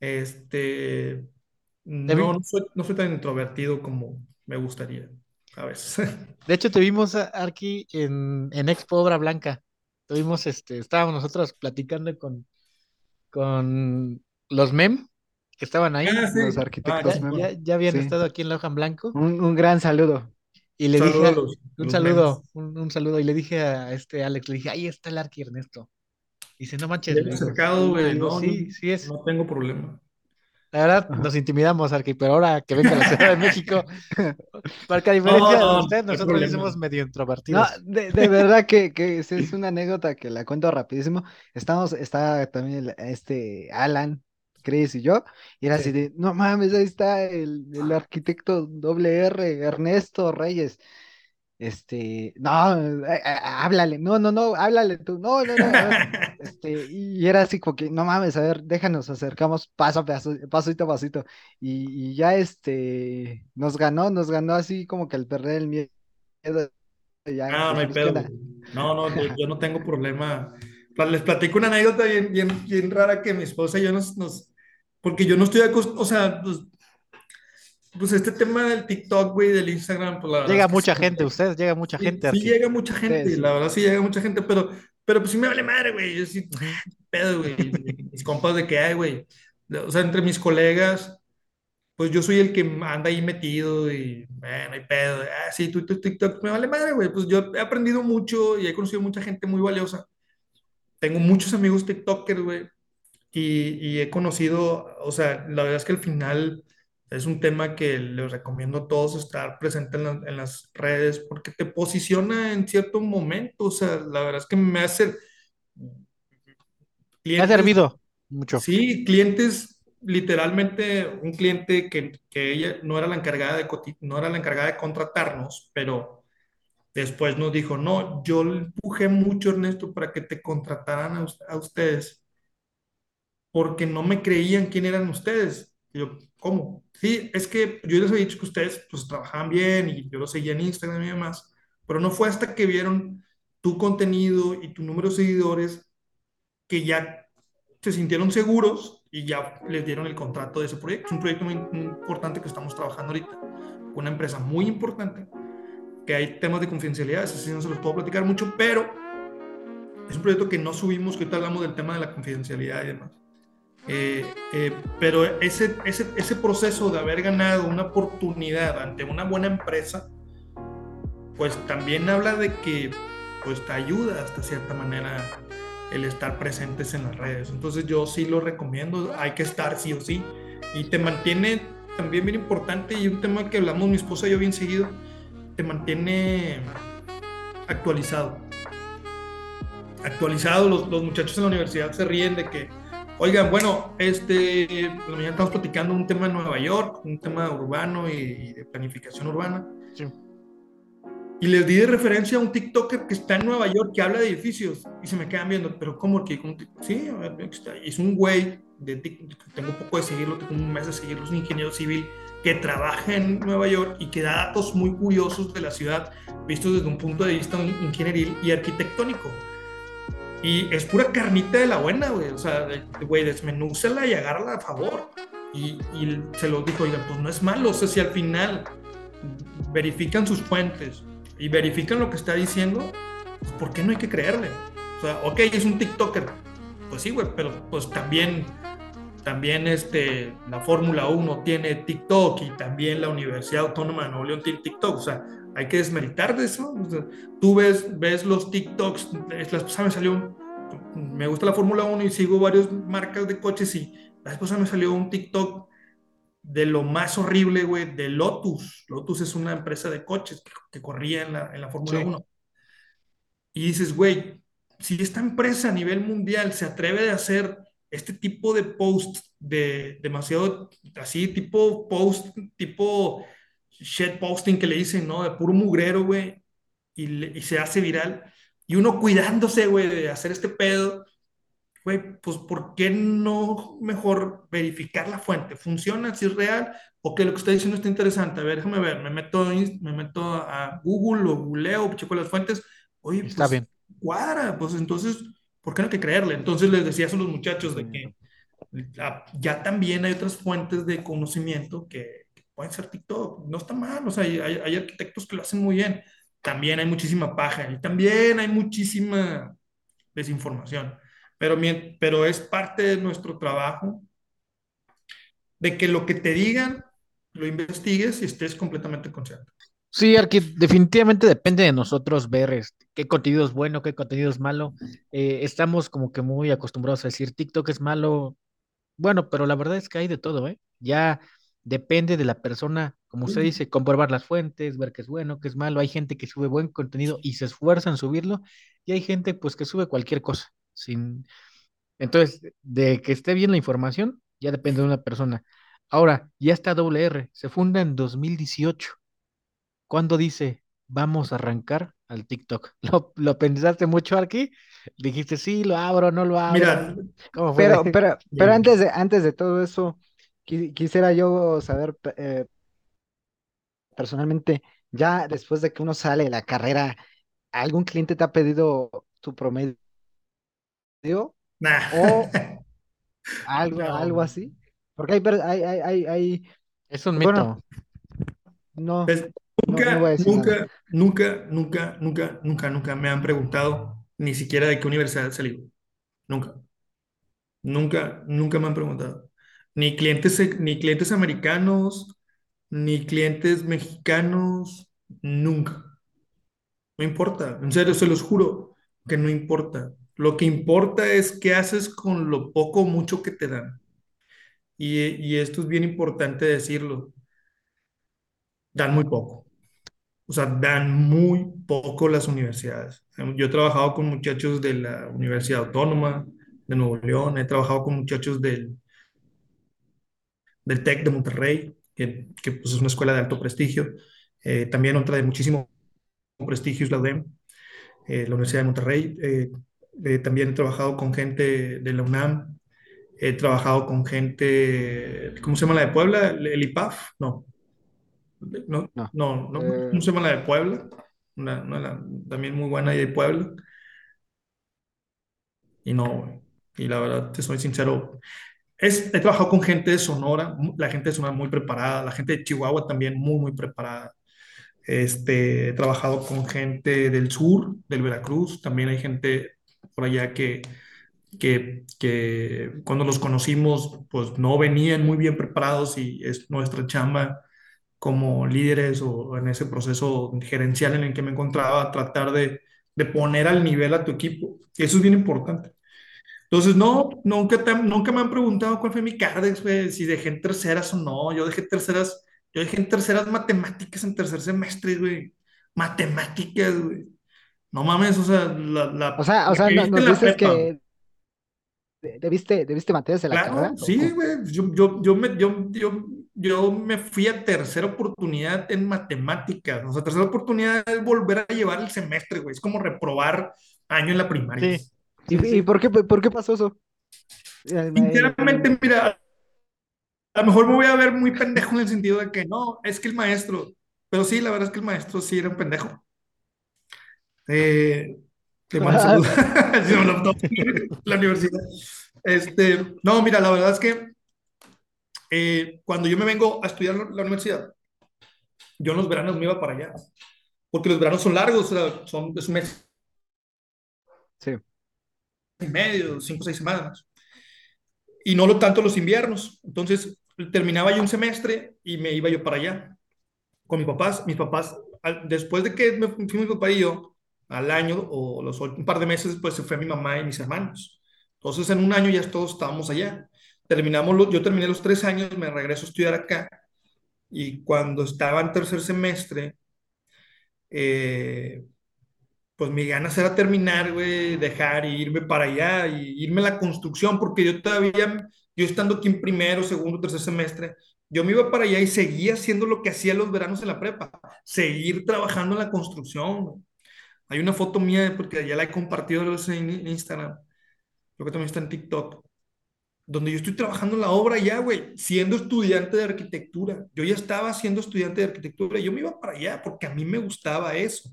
Este, no, no soy, no soy tan introvertido como me gustaría a veces. De hecho, te vimos, a- Arqui, en, en Expo Obra Blanca. Tuvimos, este, estábamos nosotros platicando con, con los MEM que estaban ahí. Ah, sí. Los Ah, arquitectos Ya, memo. ya, ya habían Sí. estado aquí en Loja en Blanco. Un, un gran saludo. Y le dije, Saludos los- un los saludo, un, un saludo. Y le dije a este Alex, le dije, ahí está el Arqui Ernesto. Y dice, no manches, me acercado, "Sí", güey, le digo, no, sí, no, sí es. no tengo problema. La verdad, nos intimidamos, Arqui, pero ahora que venga a la Ciudad de México, porque a diferencia No, de no, usted, no nosotros problema. somos medio No, introvertidos. de, de verdad que, que es una anécdota que la cuento rapidísimo. Estamos, está también este Alan, Chris y yo, y era Sí. así de, no mames, ahí está el, el arquitecto doble R, Ernesto Reyes. Este, no, eh, eh, háblale, no, no, no, háblale tú, no, no, no, este, y era así como que, no mames, a ver, déjanos, acercamos paso a paso, pasito a pasito, y, y ya este, nos ganó, nos ganó así como que al perder el miedo, ya Ah, ¿qué pedo. No, no, yo, yo no tengo problema. Les platico una anécdota bien, bien, bien rara que mi esposa y yo nos, nos porque yo no estoy acostumbrado, o sea, pues, pues este tema del TikTok, güey, del Instagram, pues la verdad Llega mucha sí, gente, usted llega mucha sí, gente, sí Arqui. llega mucha gente, Sí, sí. la verdad sí llega mucha gente, pero, pero pues sí me vale madre, güey, yo sí, pedo, güey, mis compas de que hay, güey, o sea, entre mis colegas, pues yo soy el que anda ahí metido y, bueno, hay pedo, ah, sí, TikTok, me vale madre, güey, pues yo he aprendido mucho y he conocido mucha gente muy valiosa. Tengo muchos amigos TikTokers, güey, y, y he conocido, o sea, la verdad es que al final es un tema que les recomiendo a todos estar presente en, la- en las redes porque te posiciona en cierto momento, o sea, la verdad es que me hace Me ha clientes servido mucho. Sí, clientes, literalmente un cliente que, que ella no era la encargada de, no era la encargada de contratarnos, pero después nos dijo, no, yo le empujé mucho, Ernesto, para que te contrataran a, a ustedes, porque no me creían quién eran ustedes. Y yo, ¿cómo? Sí, es que yo les había dicho que ustedes pues trabajaban bien y yo los seguía en Instagram y demás, pero no fue hasta que vieron tu contenido y tu número de seguidores que ya se sintieron seguros y ya les dieron el contrato de ese proyecto. Es un proyecto muy, importante que estamos trabajando ahorita, una empresa muy importante, que hay temas de confidencialidad, eso sí no se los puedo platicar mucho, pero es un proyecto que no subimos, que ahorita hablamos del tema de la confidencialidad y demás. Eh, eh, pero ese, ese, ese proceso de haber ganado una oportunidad ante una buena empresa, pues también habla de que pues te ayuda hasta cierta manera el estar presentes en las redes. Entonces yo sí lo recomiendo, hay que estar sí o sí. Y te mantiene también bien importante y un tema que hablamos mi esposa y yo bien seguido, te mantiene actualizado. Actualizado, los, los muchachos en la universidad se ríen de que, oigan, bueno, este, pues mañana estamos platicando un tema de Nueva York, un tema urbano y, y de planificación urbana. Sí. Y les di de referencia a un TikToker que está en Nueva York que habla de edificios y se me quedan viendo, pero ¿cómo que? Sí, es un güey, de, tengo poco de seguirlo, tengo un mes de seguirlo, es un ingeniero civil que trabaja en Nueva York y que da datos muy curiosos de la ciudad, vistos desde un punto de vista ingenieril y arquitectónico. Y es pura carnita de la buena, güey. O sea, güey, desmenúzala y agárrala a favor. Y, y se lo dijo, oigan, pues no es malo. O sea, si al final verifican sus fuentes, y verifican lo que está diciendo, pues, ¿por qué no hay que creerle? O sea, ok, es un TikToker. Pues sí, güey, pero pues también, también este, la Fórmula 1 tiene TikTok y también la Universidad Autónoma de Nuevo León tiene TikTok. O sea, hay que desmeritar de eso. O sea, tú ves, ves los TikToks, la esposa me salió, me gusta la Fórmula 1 y sigo varias marcas de coches y la esposa me salió un TikTok de lo más horrible, güey, de Lotus. Lotus es una empresa de coches que, corría en la, en la Fórmula 1. Y dices, güey, si esta empresa a nivel mundial se atreve a hacer este tipo de posts de demasiado, así, tipo post, tipo shit posting que le dicen, ¿no? De puro mugrero, güey, y, y se hace viral. Y uno cuidándose, güey, de hacer este pedo, güey, pues ¿por qué no mejor verificar la fuente? ¿Funciona? ¿Si es real? ¿O que lo que está diciendo está interesante? A ver, déjame ver, me meto, me meto a Google o googleo, checo las fuentes. Oye, está pues, bien. Cuadra, pues entonces, ¿por qué no hay que creerle? Entonces les decía a los muchachos de que ya también hay otras fuentes de conocimiento que, pueden ser TikTok. No está mal, o sea, hay, hay arquitectos que lo hacen muy bien. También hay muchísima paja y también hay muchísima desinformación pero, pero es parte de nuestro trabajo de que lo que te digan lo investigues y estés completamente consciente. Sí, Arqui, definitivamente depende de nosotros ver este, qué contenido es bueno, qué contenido es malo. Eh, estamos como que muy acostumbrados a decir TikTok es malo. Bueno, pero la verdad es que hay de todo, ¿eh? Ya depende de la persona, como usted dice, comprobar las fuentes, ver qué es bueno, qué es malo. Hay gente que sube buen contenido y se esfuerza en subirlo, y hay gente pues que sube cualquier cosa. Sin... Entonces, de que esté bien la información, ya depende de una persona. Ahora, ya está WR, se funda en 2018. ¿Cuándo dice, vamos a arrancar al TikTok? ¿Lo, pensaste mucho aquí? Dijiste, sí, lo abro, no lo abro. Mira, pero, pero, pero antes de, antes de todo eso, quisiera yo saber eh, personalmente, ya después de que uno sale de la carrera, ¿algún cliente te ha pedido tu promedio o algo, algo así. Porque hay, hay, hay, hay, Es un mito. no, nunca, nunca, nunca, nunca, nunca, nunca, nunca me han preguntado ni siquiera de qué universidad salí. Nunca. Nunca, nunca me han preguntado. Ni clientes, ni clientes americanos, ni clientes mexicanos, nunca. No importa, en serio, se los juro que no importa. Lo que importa es qué haces con lo poco o mucho que te dan. Y, esto es bien importante decirlo. Dan muy poco. O sea, dan muy poco las universidades. Yo he trabajado con muchachos de la Universidad Autónoma de Nuevo León, he trabajado con muchachos del, del TEC de Monterrey, que, pues, es una escuela de alto prestigio. Eh, también otra de muchísimo prestigio es la UDEM, eh, la Universidad de Monterrey. Eh, eh, también he trabajado con gente de la UNAM, he trabajado con gente, ¿cómo se llama la de Puebla? ¿El IPAF? No. No, no, no, eh. ¿cómo se llama la de Puebla? también muy buena de Puebla. Y no, y la verdad, te soy sincero, es, he trabajado con gente de Sonora, la gente de Sonora muy preparada, la gente de Chihuahua también muy, muy preparada. Este, he trabajado con gente del sur, del Veracruz, también hay gente por allá que, que, que, cuando los conocimos, pues no venían muy bien preparados y es nuestra chamba como líderes o en ese proceso gerencial en el que me encontraba, tratar de, de poner al nivel a tu equipo. Eso es bien importante. Entonces, no, nunca, nunca me han preguntado cuál fue mi cardex, si dejé en terceras o no. Yo dejé terceras, yo dejé en terceras matemáticas en tercer semestre, güey. Matemáticas, güey. No mames, o sea, la, o sea, o sea, no, nos dices que debiste, debiste materias de la claro, Sí, güey, yo, yo, yo, me, yo, yo, yo me fui a tercera oportunidad en matemáticas. O sea, tercera oportunidad es volver a llevar el semestre, güey. Es como reprobar año en la primaria. Sí. ¿Y, por, qué, por qué pasó eso? Sinceramente, mira, a lo mejor me voy a ver muy pendejo en el sentido de que no, es que el maestro, pero sí, la verdad es que el maestro sí era un pendejo. Eh, la universidad. Este, no, mira, la verdad es que eh, cuando yo me vengo a estudiar la universidad, yo en los veranos me iba para allá. porque los veranos son largos, son, es un mes Sí. Y medio, cinco o seis semanas. Y no lo tanto los inviernos. Entonces, terminaba yo un semestre y me iba yo para allá con mis papás. Mis papás, al- después de que me fui mi papá y yo, al año o los, un par de meses después se fue mi mamá y mis hermanos. Entonces, en un año ya todos estábamos allá. Terminamos, yo terminé los tres años, me regreso a estudiar acá. Y cuando estaba en tercer semestre, eh, pues mi ganas era terminar, güey, dejar y irme para allá y irme a la construcción, porque yo todavía, yo estando aquí en primero, segundo, tercer semestre, yo me iba para allá y seguía haciendo lo que hacía los veranos en la prepa, seguir trabajando en la construcción. Hay una foto mía, porque ya la he compartido en en Instagram, creo que también está en TikTok, donde yo estoy trabajando en la obra ya, güey, siendo estudiante de arquitectura. Yo ya estaba siendo estudiante de arquitectura y yo me iba para allá porque a mí me gustaba eso.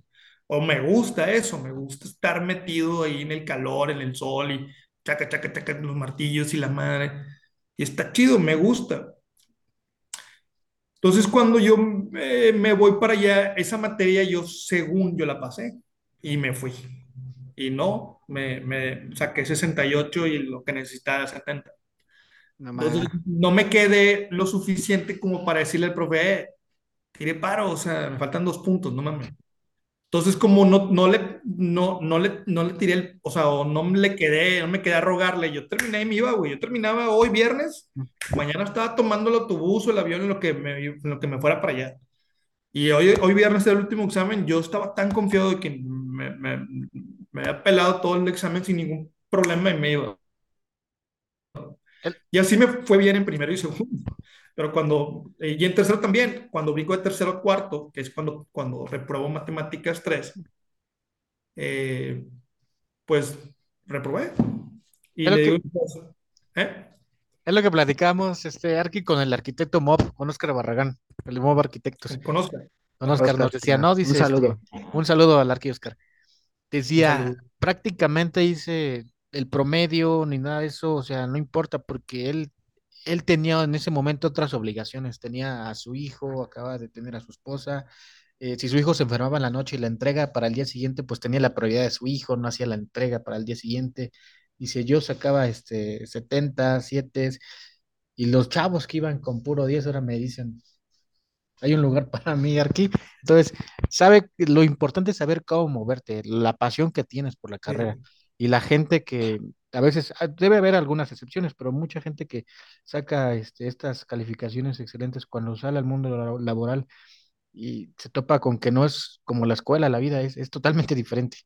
O me gusta eso, me gusta estar metido ahí en el calor, en el sol y chaca, chaca, chaca, los martillos y la madre. Y está chido, me gusta. Entonces, cuando yo eh, me voy para allá, esa materia yo, según yo la pasé y me fui. Y no, me, me saqué 68 y lo que necesitaba era 70. No Entonces, no me quedé lo suficiente como para decirle al profe, eh, tiré paro, o sea, me faltan dos puntos, no mames. Entonces, como no, no le, no, no le, no le tiré el, o sea, o no le quedé, no me quedé a rogarle, yo terminé y me iba, güey. Yo terminaba hoy viernes, mañana estaba tomando el autobús o el avión en lo que me, en lo que me fuera para allá. Y hoy, hoy viernes era el último examen, yo estaba tan confiado de que me, me, me había pelado todo el examen sin ningún problema y me iba. Y así me fue bien en primero y segundo. Pero cuando, eh, y en tercero también, cuando brinco de tercero a cuarto, que es cuando, cuando repruebo matemáticas 3, eh, pues reprobé. Y Es lo le que- digo, ¿eh? Es lo que platicamos, este Arqui, con el arquitecto Mob, con Oscar Barragán, el Mob Arquitectos. Conozca. Don Oscar, nos decía, no, dice. Un este, saludo. un saludo al Arqui Oscar. Decía, prácticamente dice el promedio ni nada de eso, o sea, no importa porque él, él tenía en ese momento otras obligaciones, tenía a su hijo, acaba de tener a su esposa, eh, si su hijo se enfermaba en la noche y la entrega para el día siguiente, pues tenía la prioridad de su hijo, no hacía la entrega para el día siguiente. Dice, yo sacaba este 70, 7, y los chavos que iban con puro 10 ahora me dicen, hay un lugar para mí aquí. Entonces, sabe, lo importante es saber cómo moverte, la pasión que tienes por la carrera. Y la gente que a veces, ah, debe haber algunas excepciones, pero mucha gente que saca este, estas calificaciones excelentes cuando sale al mundo la- laboral y se topa con que no es como la escuela, la vida es, es totalmente diferente.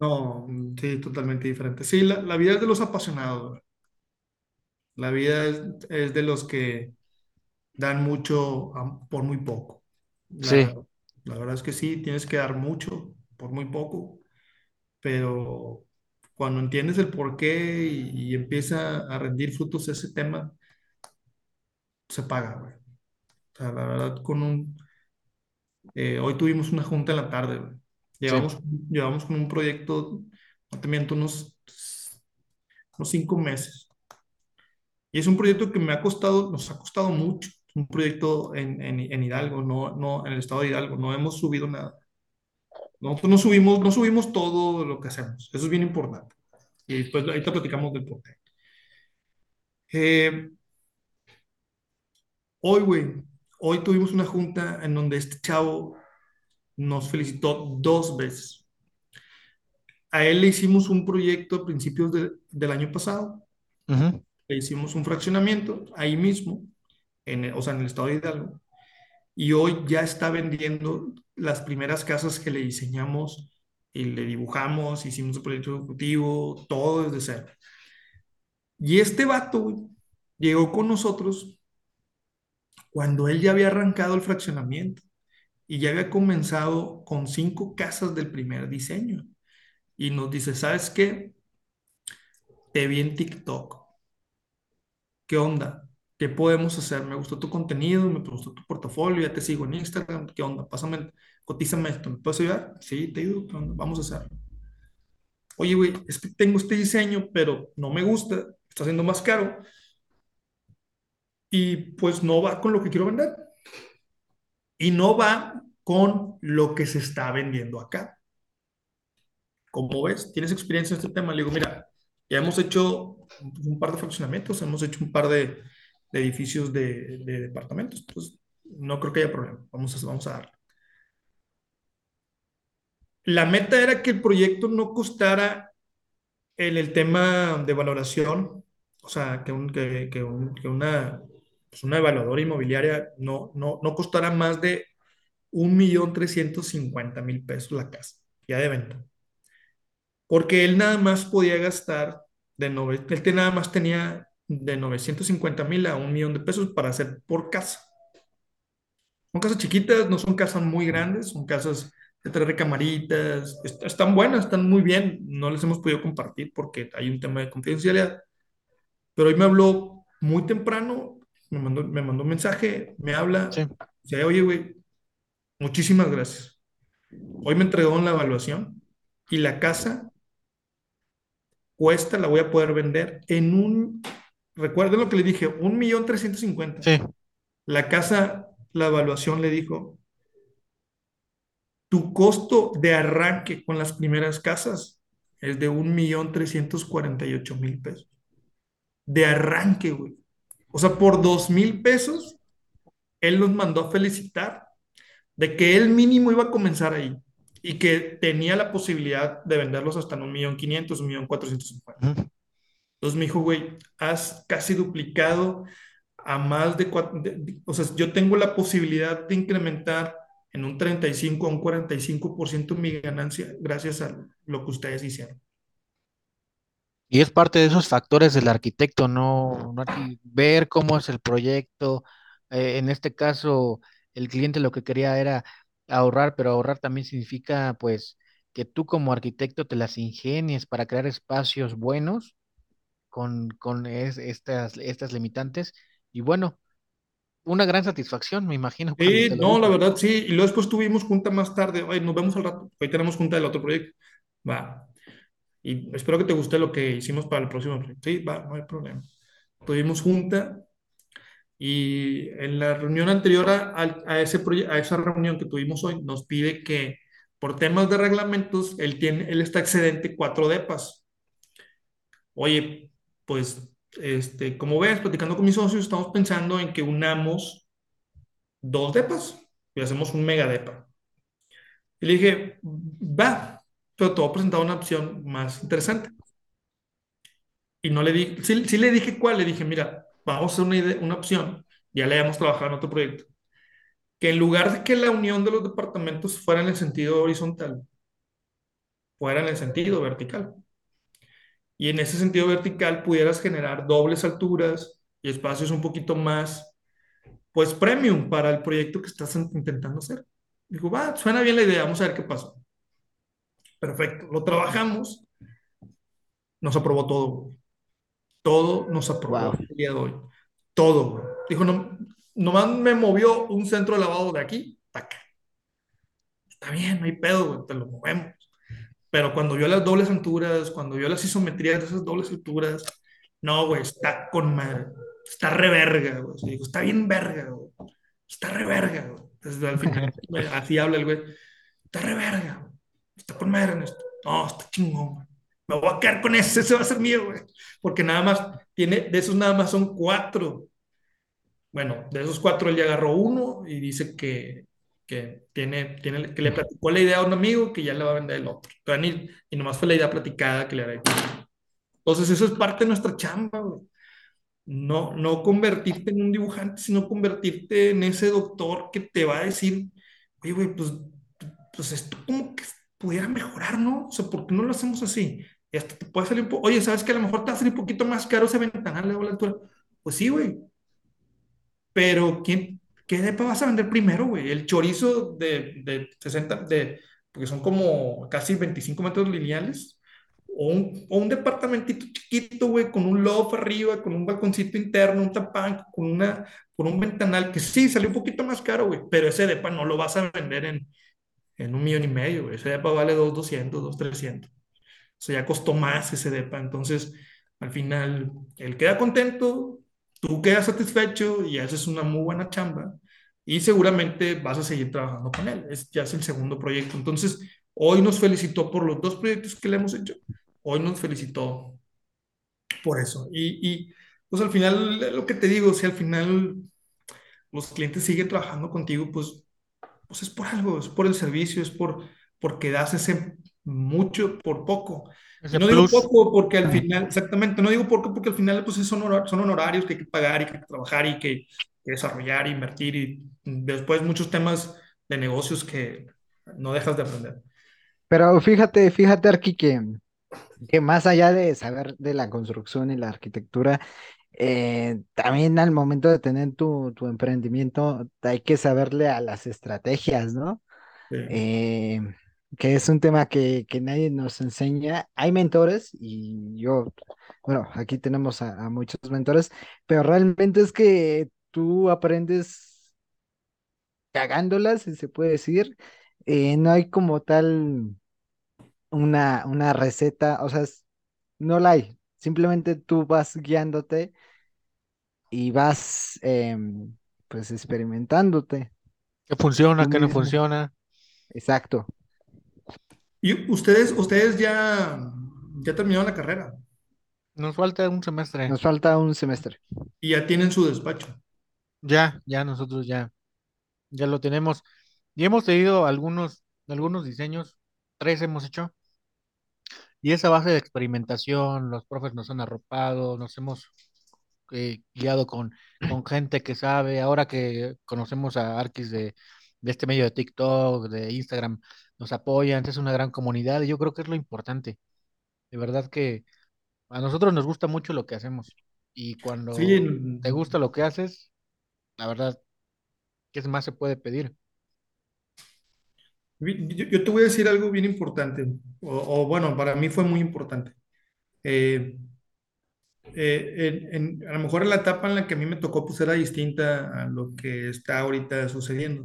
No, sí, totalmente diferente. Sí, la, la vida es de los apasionados. La vida es, es de los que dan mucho por muy poco. La, Sí. la verdad es que sí, tienes que dar mucho por muy poco, pero cuando entiendes el porqué y, y empieza a rendir frutos ese tema, se paga, güey. O sea, la verdad, con un... eh, hoy tuvimos una junta en la tarde, güey. Llevamos, llevamos con un proyecto, no te miento, unos, unos cinco meses. Y es un proyecto que me ha costado, nos ha costado mucho. Es un proyecto en, en, en Hidalgo, no, no, en el estado de Hidalgo. No hemos subido nada. Nosotros no subimos, no subimos todo lo que hacemos. Eso es bien importante. Y después ahorita platicamos del porqué. Eh, hoy, güey, hoy tuvimos una junta en donde este chavo nos felicitó dos veces. A él le hicimos un proyecto a principios de- del año pasado. Ujú. Le hicimos un fraccionamiento ahí mismo, en, o sea, en el estado de Hidalgo. Y hoy ya está vendiendo las primeras casas que le diseñamos y le dibujamos, hicimos el proyecto ejecutivo, todo desde cero. Y este vato, llegó con nosotros cuando él ya había arrancado el fraccionamiento y ya había comenzado con cinco casas del primer diseño. Y nos dice, ¿sabes qué? Te vi en TikTok. ¿Qué onda? ¿Qué podemos hacer? Me gustó tu contenido, me gustó tu portafolio, ya te sigo en Instagram. ¿Qué onda? Pásame, cotízame esto. ¿Me puedes ayudar? Sí, te ayudo. ¿Qué onda? Vamos a hacerlo. Oye, güey, es que tengo este diseño, pero no me gusta, está siendo más caro y pues no va con lo que quiero vender. Y no va con lo que se está vendiendo acá. ¿Cómo ves? ¿Tienes experiencia en este tema? Le digo, mira, ya hemos hecho un par de fraccionamientos, hemos hecho un par de, edificios de, departamentos, pues no creo que haya problema, vamos a, vamos a darle. La meta era que el proyecto no costara en el tema de valoración, o sea, que, que, una, pues una evaluadora inmobiliaria no, no, no costara más de 1.350.000 pesos la casa, ya de venta. Porque él nada más podía gastar, de nove, él nada más tenía de 950 mil a un millón de pesos para hacer por casa. Son casas chiquitas, no son casas muy grandes, son casas de tres recamaritas, están buenas, están muy bien, no les hemos podido compartir porque hay un tema de confidencialidad. Pero hoy me habló muy temprano, me mandó, me mandó un mensaje, me habla, sí. dice, oye, güey, muchísimas gracias. Hoy me entregó la evaluación y la casa cuesta, la voy a poder vender en un, recuerden lo que le dije, un millón trescientos cincuenta. Sí. La casa, la evaluación le dijo, tu costo de arranque con las primeras casas es de un millón trescientos cuarenta y ocho mil pesos. De arranque, güey. O sea, por dos mil pesos, él nos mandó a felicitar de que él mínimo iba a comenzar ahí y que tenía la posibilidad de venderlos hasta en un millón quinientos, un millón cuatrocientos cincuenta. Entonces me dijo, güey, has casi duplicado a más de, cuatro, o sea, yo tengo la posibilidad de incrementar en un 35 a un 45% mi ganancia gracias a lo que ustedes hicieron. Y es parte de esos factores del arquitecto, ¿no? Ver cómo es el proyecto. Eh, en este caso, el cliente lo que quería era ahorrar, pero ahorrar también significa, pues, que tú como arquitecto te las ingenies para crear espacios buenos con, con estas, estas limitantes. Y bueno, una gran satisfacción, me imagino. Sí, no, la verdad, sí. Y luego después tuvimos junta más tarde. Oye, nos vemos al rato. Hoy tenemos junta del otro proyecto. Va. Y espero que te guste lo que hicimos para el próximo proyecto. Sí, va, no hay problema. Tuvimos junta y en la reunión anterior a, a, ese a esa reunión que tuvimos hoy, nos pide que por temas de reglamentos, él, tiene, él está excedente cuatro depas. Oye, pues este, como ves, platicando con mis socios, estamos pensando en que unamos dos depas y hacemos un mega depa. Y le dije, va, pero te voy a presentar una opción más interesante. Y no le di, sí, sí le dije cuál, le dije, mira, vamos a hacer una, una opción, ya le habíamos trabajado en otro proyecto, que en lugar de que la unión de los departamentos fuera en el sentido horizontal, fuera en el sentido vertical y en ese sentido vertical pudieras generar dobles alturas y espacios un poquito más, pues, premium para el proyecto que estás intentando hacer. Digo, va, suena bien la idea, vamos a ver qué pasa. Perfecto, lo trabajamos, nos aprobó todo. Todo nos aprobó el día de hoy. Todo, Dijo, no, nomás me movió un centro de lavado de aquí, acá. Está bien, no hay pedo, güey, te lo movemos. Pero cuando vio las dobles alturas, cuando vio las isometrías de esas dobles alturas, no, güey, está con madre. Está re verga, güey. Está bien verga, güey. Está re verga, güey. El final, así habla el güey. Está re verga, güey. Está con madre en esto. No, está chingón, güey. Me voy a quedar con ese, ese va a ser mío, güey. Porque nada más, tiene, de esos nada más son cuatro. Bueno, de esos cuatro él ya agarró uno y dice que, que, tiene, tiene, que le platicó la idea a un amigo que ya le va a vender el otro. Y, y nomás fue la idea platicada que le hará. Entonces, eso es parte de nuestra chamba, güey. No, no convertirte en un dibujante, sino convertirte en ese doctor que te va a decir, oye, güey, pues, pues esto como que pudiera mejorar, ¿no? O sea, ¿por qué no lo hacemos así? Y hasta te puede salir un poco, oye, ¿sabes que a lo mejor te va a salir un poquito más caro ese ventanal de la altura? Pues sí, güey. Pero ¿quién, ¿qué depa vas a vender primero, güey? El chorizo de, de 60, de, porque son como casi 25 metros lineales, o un, o un departamentito chiquito, güey, con un loft arriba, con un balconcito interno, un tapán, con, una, con un ventanal, que sí, salió un poquito más caro, güey, pero ese depa no lo vas a vender en, en un millón y medio, güey. Ese depa vale 2,200, 2,300. O sea, ya costó más ese depa. Entonces, al final, él queda contento, tú quedas satisfecho y haces una muy buena chamba y seguramente vas a seguir trabajando con él. Es, ya es el segundo proyecto. Entonces, hoy nos felicitó por los dos proyectos que le hemos hecho. Hoy nos felicitó por eso. Y, y pues al final, lo que te digo, si al final los clientes siguen trabajando contigo, pues, pues es por algo, es por el servicio, es por porque das ese mucho por poco. Ese no digo plus. poco porque al final, exactamente, no digo poco porque al final pues son, honor- son honorarios que hay que pagar y que hay que trabajar y que desarrollar, invertir y después muchos temas de negocios que no dejas de aprender. Pero fíjate, fíjate, Arqui, que, que más allá de saber de la construcción y la arquitectura, eh, también al momento de tener tu, tu emprendimiento hay que saberle a las estrategias, ¿no? Sí. Eh, que es un tema que, que nadie nos enseña. Hay mentores y yo, bueno, aquí tenemos a, a muchos mentores, pero realmente es que tú aprendes cagándolas, si se puede decir. Eh, no hay como tal una, una receta, o sea, es- no la hay. Simplemente tú vas guiándote y vas em, pues experimentándote ¿Qué funciona, qué no funciona? Exacto. Y ustedes, ustedes ya, ya terminaron la carrera Nos falta un semestre. Nos falta un semestre. y ya tienen su despacho. Ya, ya nosotros ya, ya lo tenemos. Y hemos tenido algunos, algunos diseños, tres hemos hecho. Y esa base de experimentación, los profes nos han arropado, nos hemos eh, guiado con, con gente que sabe. Ahora que conocemos a Arquis de, de este medio de TikTok, de Instagram, nos apoyan, es una gran comunidad y yo creo que es lo importante. De verdad que a nosotros nos gusta mucho lo que hacemos. Y Sí, cuando te gusta lo que haces, la verdad, ¿qué más se puede pedir? yo, yo te voy a decir algo bien importante, o, o bueno, para mí fue muy importante. Eh, eh, en- en- a lo mejor la etapa en la que a mí me tocó, pues era distinta a lo que está ahorita sucediendo.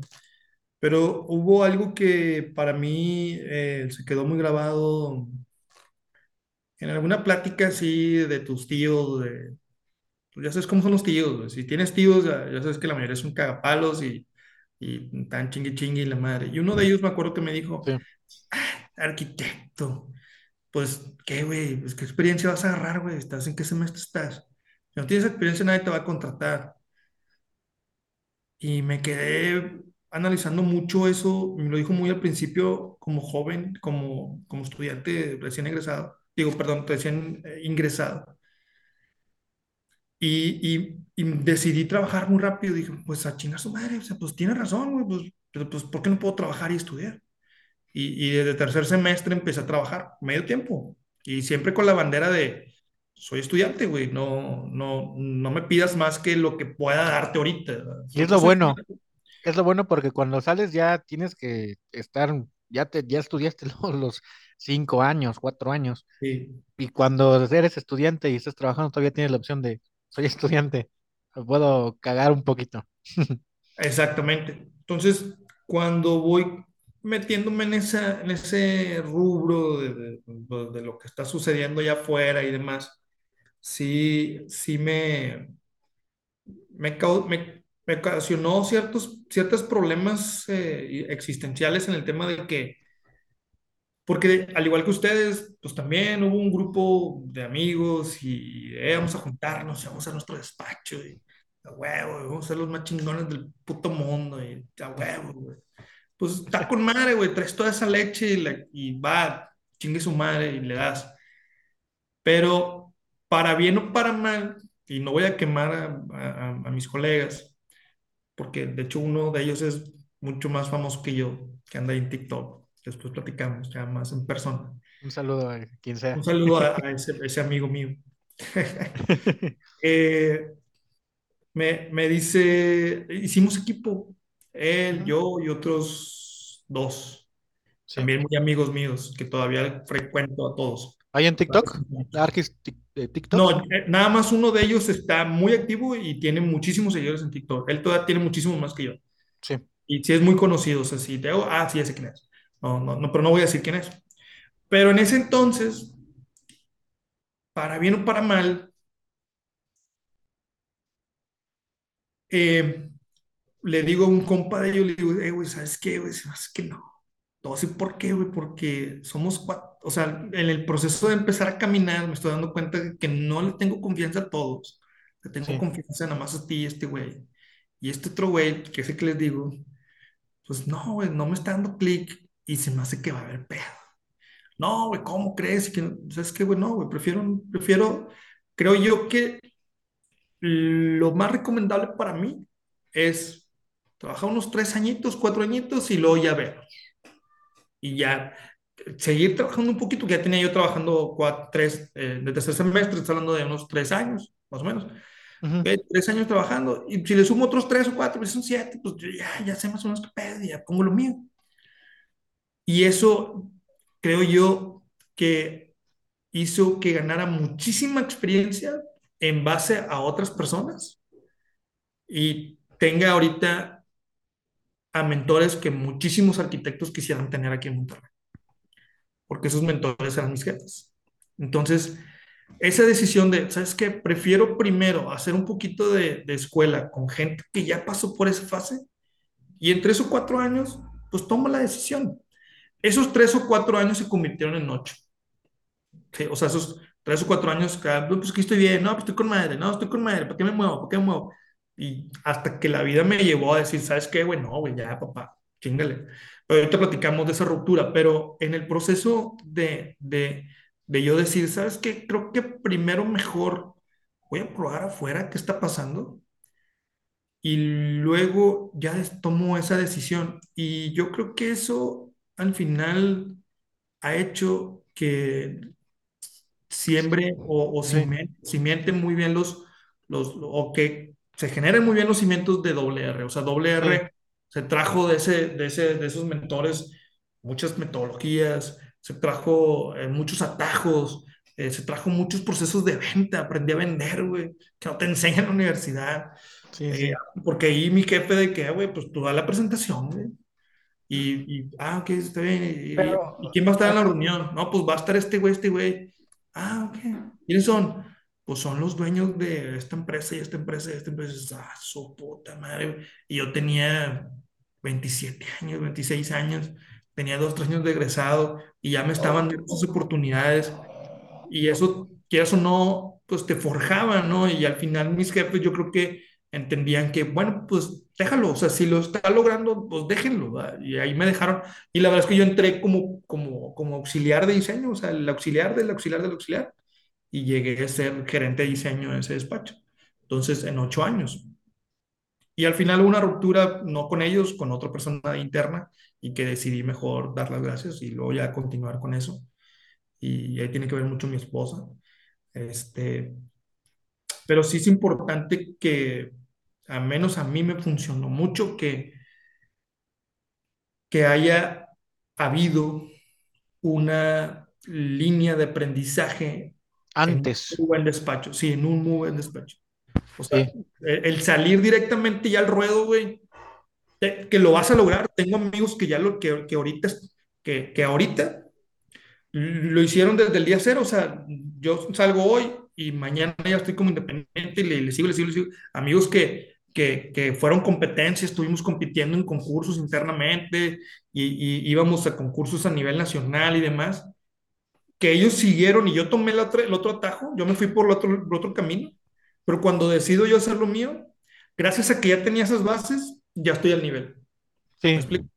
Pero hubo algo que para mí eh, se quedó muy grabado en alguna plática así de tus tíos, de, ya sabes cómo son los tíos, güey. Si tienes tíos, ya, ya sabes que la mayoría son cagapalos y, y tan chingui chingui la madre. Y uno de ellos me acuerdo que me dijo, Sí. arquitecto, pues, ¿qué, güey? Pues, ¿qué experiencia vas a agarrar, güey? ¿Estás en qué semestre estás? Si no tienes experiencia, nadie te va a contratar. Y me quedé analizando mucho eso, me lo dijo muy al principio como joven, como, como estudiante recién egresado, digo, perdón, recién eh, ingresado. Y, y, y decidí trabajar muy rápido, dije, pues a chingar su madre, o sea, pues tiene razón, güey, pues, pero pues, ¿por qué no puedo trabajar y estudiar? Y, y desde tercer semestre empecé a trabajar, medio tiempo, y siempre con la bandera de, soy estudiante, güey, no, no, no me pidas más que lo que pueda darte ahorita. Y es lo bueno, es lo bueno porque cuando sales ya tienes que estar, ya te, ya estudiaste los, los cinco años, cuatro años. Sí. Y cuando eres estudiante y estás trabajando, todavía tienes la opción de, soy estudiante, puedo cagar un poquito. Exactamente. Entonces, cuando voy metiéndome en, esa, en ese rubro de, de- lo que está sucediendo allá afuera y demás, sí, sí me, me, me, me ocasionó ciertos, ciertos problemas eh, existenciales en el tema de que, porque al igual que ustedes, pues también hubo un grupo de amigos y eh, vamos a juntarnos, y vamos a nuestro despacho y a huevo, vamos a ser los más chingones del puto mundo y a huevo, güey. Pues está con madre, güey, traes toda esa leche y, la- y va, chingue su madre y le das. Pero para bien o para mal, y no voy a quemar a, a- a mis colegas, porque de hecho uno de ellos es mucho más famoso que yo, que anda en TikTok. Después platicamos ya más en persona. Un saludo a quien sea. Un saludo a, a ese, ese amigo mío. Eh, me, me dice, hicimos equipo, él, yo y otros dos, Sí. también muy amigos míos, que todavía frecuento a todos. ¿Hay en TikTok? De TikTok. No, eh, nada más uno de ellos está muy activo y tiene muchísimos seguidores en TikTok. Él todavía tiene muchísimos más que yo. Sí. Y sí es muy conocido, o sea, si te hago, ah, sí, sé quién es. No, no, no, pero no voy a decir quién es. Pero en ese entonces, para bien o para mal, eh, le digo a un compa de ellos, le digo, eh, güey, ¿sabes qué, güey? Es que no. Todo así, ¿por qué, güey? Porque somos cuatro, o sea, en el proceso de empezar a caminar me estoy dando cuenta de que no le tengo confianza a todos. Le tengo Sí. confianza nada más a ti y este güey. Y este otro güey, que el que les digo, pues no, güey, no me está dando clic y se me hace que va a haber pedo. No, güey, ¿cómo crees? Que, ¿sabes qué, güey? No, güey, prefiero, prefiero, creo yo que lo más recomendable para mí es trabajar unos tres añitos, cuatro añitos y luego ya ver. Y ya seguir trabajando un poquito, que ya tenía yo trabajando cuatro, tres, eh, de tercer semestre, estoy hablando de unos tres años, más o menos. Ujú. Ok, Tres años trabajando, y si le sumo otros tres o cuatro, pues son siete, pues yo ya, ya sé más o menos qué pedo, ya pongo lo mío. Y eso creo yo que hizo que ganara muchísima experiencia en base a otras personas y tenga ahorita a mentores que muchísimos arquitectos quisieran tener aquí en Monterrey, porque esos mentores eran mis jefes. Entonces, esa decisión de, ¿sabes qué? Prefiero primero hacer un poquito de, de escuela con gente que ya pasó por esa fase y en tres o cuatro años, pues tomo la decisión. Esos tres o cuatro años se convirtieron en ocho. Sí, o sea, esos tres o cuatro años, cada, pues que estoy bien, no, pues estoy con madre, no, estoy con madre, ¿para qué me muevo? ¿Para qué me muevo? Y hasta que la vida me llevó a decir, ¿sabes qué, güey? No, güey, ya, papá, chingale. Pero ahorita platicamos de esa ruptura, pero en el proceso de, de, de yo decir, ¿sabes qué? Creo que primero mejor voy a probar afuera qué está pasando y luego ya tomo esa decisión. Y yo creo que eso al final ha hecho que siembre o, o Sí. cimien- cimiente muy bien los, los, o que se generen muy bien los cimientos de doble R. O sea, doble R se trajo de, ese, de, ese, de esos mentores muchas metodologías, se trajo eh, muchos atajos, eh, se trajo muchos procesos de venta, aprendí a vender, güey, que no te enseñan en la universidad. Sí, Eh, sí. porque ahí mi jefe de que, güey, pues tú da la presentación, güey. Y, y, ah, ok, está bien. Y, Pero- ¿y quién va a estar en la reunión? No, pues va a estar este güey, este güey. Ah, ok. ¿Quiénes son? Pues son los dueños de esta empresa y esta empresa y esta empresa. Ah, su puta madre. Y yo tenía 27 años, 26 años. Tenía dos, tres años de egresado y ya me estaban dando esas oportunidades. Y eso, quieras o no, pues te forjaba, ¿no? Y al final mis jefes yo creo que entendían que, bueno, pues déjalo, o sea, si lo está logrando, pues déjenlo, ¿verdad? Y ahí me dejaron. Y la verdad es que yo entré como, como, como auxiliar de diseño, o sea, el auxiliar del auxiliar del auxiliar, y llegué a ser gerente de diseño en ese despacho. Entonces, en ocho años. Y al final una ruptura, no con ellos, con otra persona interna, y que decidí mejor dar las gracias y luego ya continuar con eso y ahí tiene que ver mucho mi esposa. Este, pero sí es importante que, al menos a mí me funcionó mucho que, que haya habido una línea de aprendizaje Antes. en un muy buen despacho, sí, en un muy buen despacho. O sea, Sí. el, el salir directamente ya al ruedo, güey, que lo vas a lograr. Tengo amigos que ya lo, que, que ahorita, que, que ahorita lo hicieron desde el día cero, o sea, yo salgo hoy y mañana ya estoy como independiente y le, le sigo, le sigo, le sigo. Amigos que, que, que fueron competencias, estuvimos compitiendo en concursos internamente y, y íbamos a concursos a nivel nacional y demás, que ellos siguieron y yo tomé el otro, el otro atajo, yo me fui por el otro, el otro camino, pero cuando decido yo hacer lo mío, gracias a que ya tenía esas bases, ya estoy al nivel. ¿Me Sí.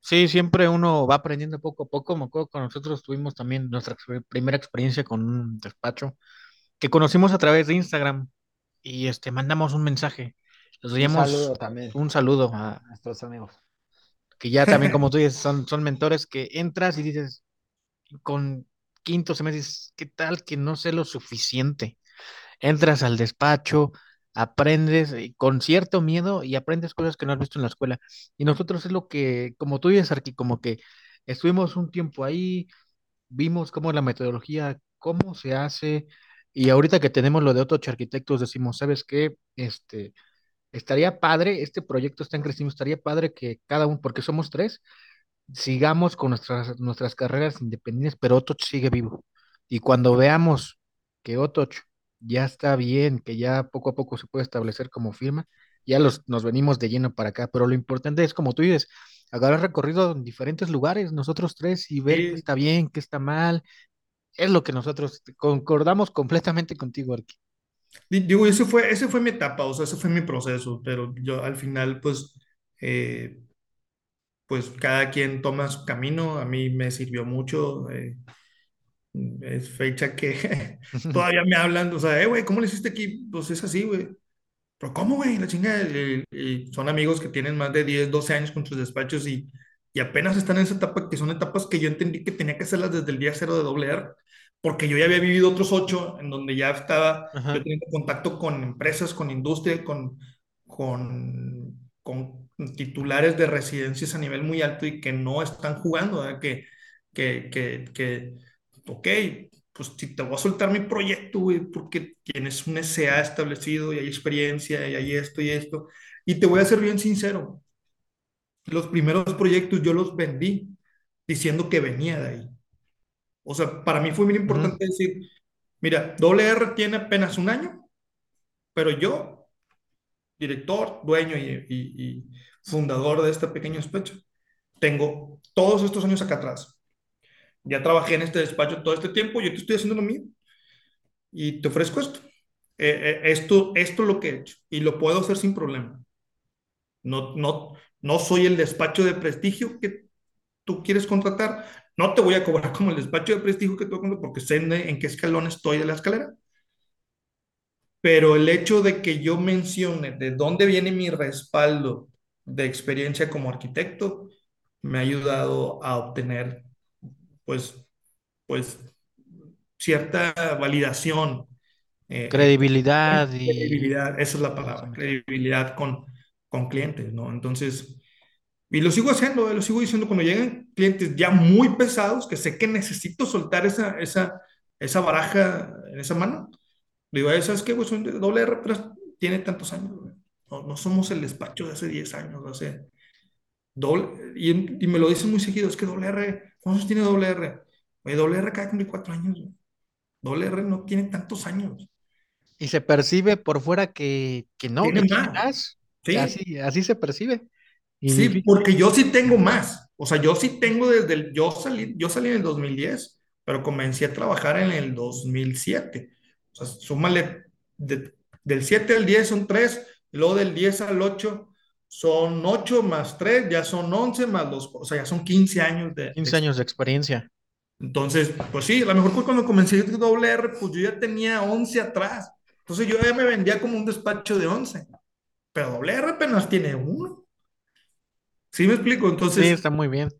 Sí, siempre uno va aprendiendo poco a poco. Me acuerdo que nosotros tuvimos también nuestra primera experiencia con un despacho que conocimos a través de Instagram y este mandamos un mensaje. Les Un saludo también un saludo a a nuestros amigos. que ya también como tú dices son, son mentores que entras y dices con quinto semestre dices, ¿qué tal que no sé lo suficiente? Entras al despacho, aprendes y con cierto miedo y aprendes cosas que no has visto en la escuela. Y nosotros es lo que, como tú dices, Arqui, como que estuvimos un tiempo ahí, vimos cómo la metodología, cómo se hace, y ahorita que tenemos lo de otros arquitectos, decimos, ¿sabes qué? Este, estaría padre, este proyecto está en crecimiento, estaría padre que cada uno, porque somos tres, sigamos con nuestras, nuestras carreras independientes, pero Otoch sigue vivo. Y cuando veamos que Otoch ya está bien, que ya poco a poco se puede establecer como firma, ya los, nos venimos de lleno para acá, pero lo importante es, como tú dices, agarrar recorrido en diferentes lugares, nosotros tres, y ver qué está bien, qué está mal. Es lo que nosotros concordamos completamente contigo, Arqui. Di- Digo, ese fue, ese fue mi etapa, o sea, ese fue mi proceso, pero yo al final, pues, eh, pues cada quien toma su camino, a mí me sirvió mucho, eh, es fecha que todavía me hablan, o sea, eh, güey, ¿cómo le hiciste aquí? Pues es así, güey. Pero ¿cómo, güey? La chingada. Y, y son amigos que tienen más de 10 12 años con sus despachos y, y apenas están en esa etapa, que son etapas que yo entendí que tenía que hacerlas desde el día cero de doble R, porque yo ya había vivido otros ocho en donde ya estaba yo teniendo contacto con empresas, con industria, con, con, con titulares de residencias a nivel muy alto y que no están jugando, ¿verdad? Que, que, que, que, ok, pues si te voy a soltar mi proyecto, güey, porque tienes un SA establecido y hay experiencia y hay esto y esto. Y te voy a ser bien sincero, los primeros proyectos yo los vendí diciendo que venía de ahí. O sea, para mí fue muy importante decir, mira, doble R tiene apenas un año, pero yo, director, dueño y, y, y fundador de este pequeño despacho, tengo todos estos años acá atrás. Ya trabajé en este despacho todo este tiempo, yo te estoy haciendo lo mío y te ofrezco esto. Eh, eh, esto, esto es lo que he hecho y lo puedo hacer sin problema. No, no, no soy el despacho de prestigio que tú quieres contratar. No te voy a cobrar como el despacho de prestigio que tú porque sé en, qué escalón estoy de la escalera. Pero el hecho de que yo mencione de dónde viene mi respaldo de experiencia como arquitecto me ha ayudado a obtener, pues, pues cierta validación eh, Credibilidad y... credibilidad, esa es la palabra, credibilidad con, con clientes, ¿no? Entonces, y lo sigo haciendo, eh, lo sigo diciendo cuando llegan clientes ya muy pesados, que sé que necesito soltar esa, esa, esa baraja en esa mano. Digo, "Eh, ¿sabes qué? Pues un doble R pero tiene tantos años. No, no somos el despacho de hace 10 años, sea, doble, y, y me lo dicen muy seguido, es que doble R, ¿cuántos tiene doble R? Oye, doble R de 4 años, güey. Doble R no tiene tantos años, Y se percibe por fuera que, que no, que más, más. ¿sí? Así, así se percibe. Y Sí, porque yo sí tengo más. O sea, yo sí tengo desde el, yo salí, yo salí en el 2010, pero comencé a trabajar en el 2007. O sea, súmale, de- del 7 al 10 son 3, luego del 10 al 8 son 8 más 3, ya son 11 más los, o sea, ya son 15 años de, de 15 años de experiencia. Entonces, pues sí, a lo mejor cuando comencé a doble R, pues yo ya tenía 11 atrás. Entonces yo ya me vendía como un despacho de 11, pero doble R apenas tiene uno. ¿Sí me explico? Sí, Entonces, está muy bien.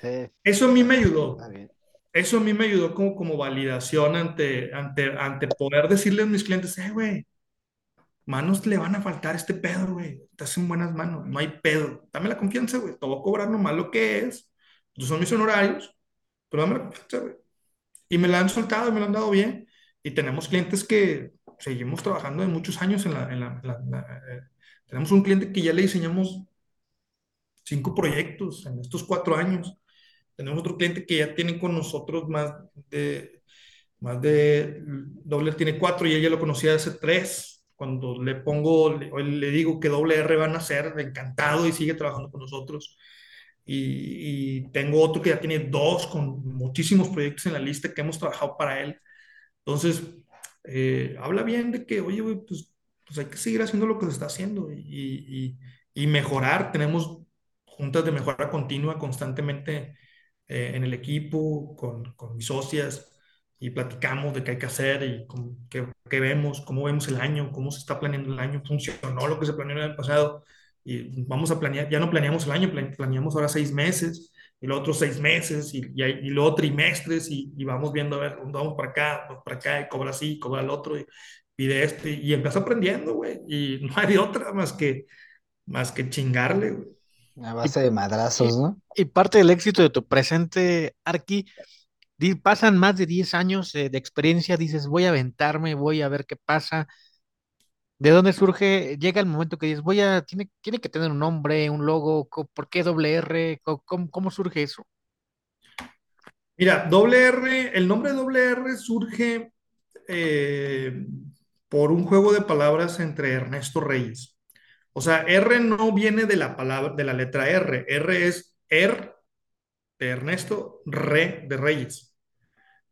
Sí, Eso a mí me está ayudó. bien. Eso a mí me ayudó como, como validación ante, ante, ante poder decirle a mis clientes, eh, güey, manos le van a faltar a este pedo, güey. Estás en buenas manos, no hay pedo. Dame la confianza, güey. Te voy a cobrar nomás lo que es. Estos son mis honorarios, pero dame la confianza, güey. Y me la han soltado y me la han dado bien. Y tenemos clientes que seguimos trabajando de muchos años en la... En la, la- la- eh, tenemos un cliente que ya le diseñamos cinco proyectos en estos cuatro años. Tenemos otro cliente que ya tiene con nosotros más de, más de, doble tiene cuatro y ella lo conocía hace tres. Cuando le pongo, le, le digo que doble R van a ser, encantado y sigue trabajando con nosotros. Y, y, tengo otro que ya tiene dos con muchísimos proyectos en la lista que hemos trabajado para él. Entonces, eh, habla bien de que, oye, pues, pues hay que seguir haciendo lo que se está haciendo y, y, y mejorar. Tenemos juntas de mejora continua constantemente eh, en el equipo, con, con, mis socias, y platicamos de qué hay que hacer y con, qué, qué, vemos, cómo vemos el año, cómo se está planeando el año, funcionó lo que se planeó el pasado, y vamos a planear, ya no planeamos el año, planeamos ahora seis meses, y los otros seis meses, y, y, y luego trimestres, y, y, vamos viendo, a ver, vamos para acá, vamos para acá, y cobra así, cobra el otro, y pide este, y empieza aprendiendo, güey, y no hay otra más que, más que chingarle, güey. A base de madrazos, Y, ¿no? y parte del éxito de tu presente, Arqui, di- pasan más de 10 años eh, de experiencia, dices, voy a aventarme, voy a ver qué pasa. ¿De dónde surge? Llega el momento que dices, voy a, tiene, tiene que tener un nombre, un logo, ¿por qué doble R? ¿Cómo, cómo surge eso? Mira, doble R, el nombre doble R surge eh, por un juego de palabras entre Ernesto Reyes. O sea, R no viene de la palabra, de la letra R. R es Er de Ernesto, Re de Reyes.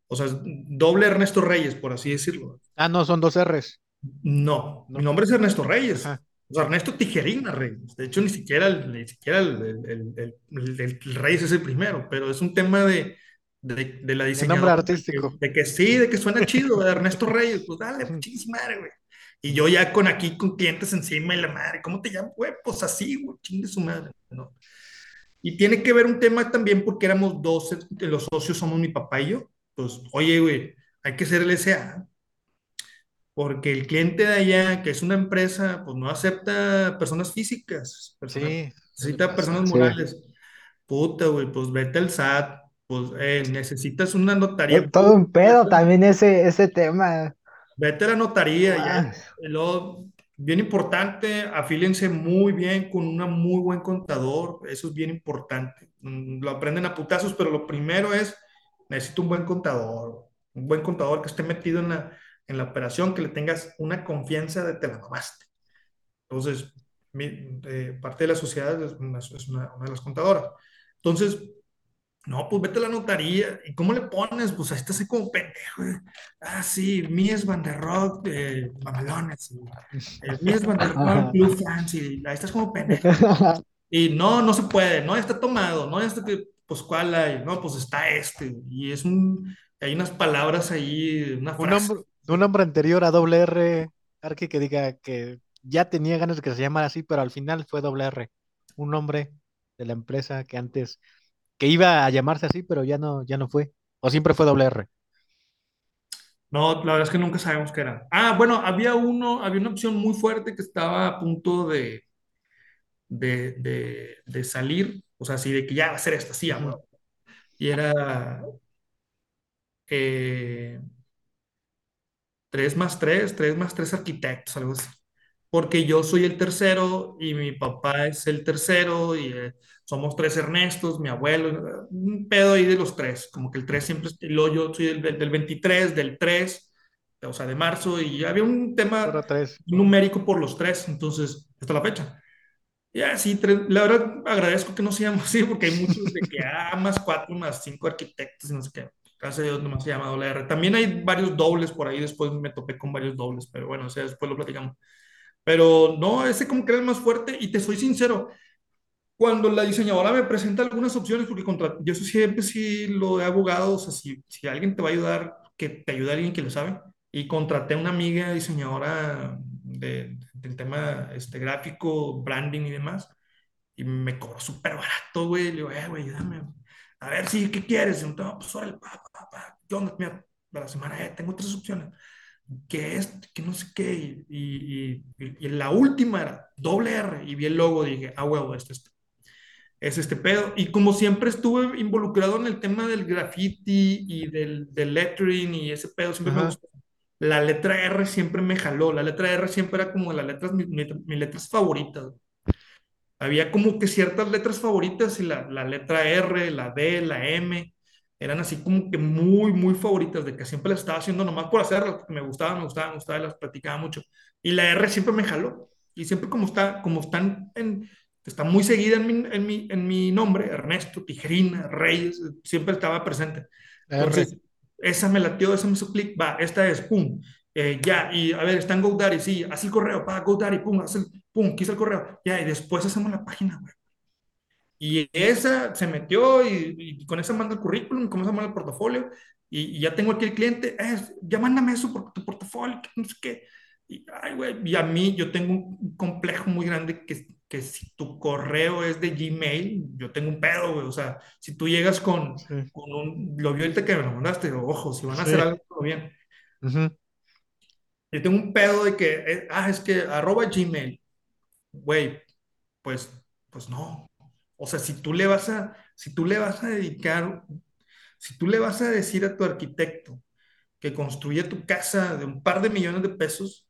O sea, doble Ernesto Reyes, por así decirlo. Ah, no, son dos R's. No, mi nombre es Ernesto Reyes. O sea, Ernesto Tijerina Reyes. De hecho, ni siquiera, el, ni siquiera el, el, Reyes es el primero, pero es un tema de, de, de la diseñadora. nombre artístico. De que, sí, de que suena chido, de Ernesto Reyes. Pues dale, madre, güey. Y yo ya con aquí, con clientes encima y la madre, ¿cómo te llamas, güey? Pues así, güey, chingue su madre, ¿no? Y tiene que ver un tema también porque éramos dos, los socios somos mi papá y yo. Pues, oye, güey, hay que ser el SA porque el cliente de allá, que es una empresa, pues no acepta personas físicas, sí, necesita personas morales. Puta, güey, pues vete al SAT, pues eh, necesitas una notaría. todo un pedo también ese, ese tema. Vete a la notaría, ya. Luego, bien importante, afílense muy bien con un muy buen contador, eso es bien importante. Mm, lo aprenden a putazos, pero lo primero es, necesito un buen contador, un buen contador que esté metido en la en la operación, que le tengas una confianza de te la tomaste. Entonces, eh, parte de la sociedad es, una, de las contadoras. Entonces, no, pues vete a la notaría. ¿Y cómo le pones? Pues ahí estás como pendejo. Ah, sí, Mies Van der Rock, eh, Mamalones. Eh, Mies Van der Rock, Blue Fancy. Ahí estás como pendejo. Y no, no se puede. No, está tomado. No, este que, pues, ¿cuál hay? No, pues está este. Y es un, hay unas palabras ahí, una frase un nombre anterior a doble R, que diga que ya tenía ganas de que se llamara así, pero al final fue doble R. Un nombre de la empresa que antes, que iba a llamarse así, pero ya no, ya no fue. O siempre fue doble R. No, la verdad es que nunca sabemos qué era. Ah, bueno, había uno, había una opción muy fuerte que estaba a punto de, de, de, salir, o sea, así de que ya va a ser esta, sí, amor. Y era eh, 3 más 3, 3 más 3 arquitectos, algo así. Porque yo soy el tercero y mi papá es el tercero y eh, somos tres Ernestos, mi abuelo, un pedo ahí de los tres, como que el 3 siempre, luego yo soy del, del 23, del 3, o sea, de marzo, y había un tema numérico por los tres, entonces, hasta la fecha. Ya, sí, la verdad agradezco que no seamos así, porque hay muchos de que, ah, más 4, más 5 arquitectos, y no sé qué. Gracias a Dios nomás se llama doble R. También hay varios dobles por ahí, después me topé con varios dobles, pero bueno, o sea, después lo platicamos. Pero no, ese como que era el más fuerte y te soy sincero, cuando la diseñadora me presenta algunas opciones, porque contra, yo siempre sí lo he abogado, o sea, si, si alguien te va a ayudar, que te ayude alguien que lo sabe. Y contraté a una amiga diseñadora de, del tema este, gráfico, branding y demás, y me cobró súper barato, güey. Le digo, eh, güey, ayúdame a ver, si, ¿qué quieres? Y no, pues órale, pa, pa, pa. ¿Qué onda? Mira, de la semana, eh, tengo tres opciones. Que es, que no sé qué. Y, y, y, la última era doble R. Y vi el logo dije, ah, huevo, este. Es este pedo. Y como siempre estuve involucrado en el tema del graffiti y del, del lettering y ese pedo, siempre me gustó. La letra R siempre me jaló. La letra R siempre era como las letras, mis, mis letras favoritas había como que ciertas letras favoritas y la, la, letra R, la D, la M, eran así como que muy, muy favoritas, de que siempre las estaba haciendo nomás por hacerlas, porque me gustaban, me gustaban, me gustaban, las platicaba mucho. Y la R siempre me jaló. Y siempre como, está, como están en, está muy seguida en mi, en mi, en mi nombre, Ernesto, Tijerina, Reyes, siempre estaba presente. Entonces, esa me latió, esa me hizo clic, va, esta es, pum, eh, ya, y a ver, está en GoDaddy, sí, así el correo, para GoDaddy, pum, haz el, pum, quise el correo, ya, y después hacemos la página web. Y esa se metió y, con esa manda el currículum, con esa manda el portafolio, y, ya tengo aquí el cliente, eh, ya mándame eso por tu portafolio, no sé qué. Y, ay, güey, y a mí yo tengo un complejo muy grande que, que si tu correo es de Gmail, yo tengo un pedo, güey. O sea, si tú llegas con, con un, lo vio ahorita que me lo mandaste, ojo, si van a hacer algo, bien. Yo tengo un pedo de que, eh, ah, es que arroba Gmail, güey, pues, pues no. O sea, si tú le vas a, si tú le vas a dedicar, si tú le vas a decir a tu arquitecto que construye tu casa de un par de millones de pesos,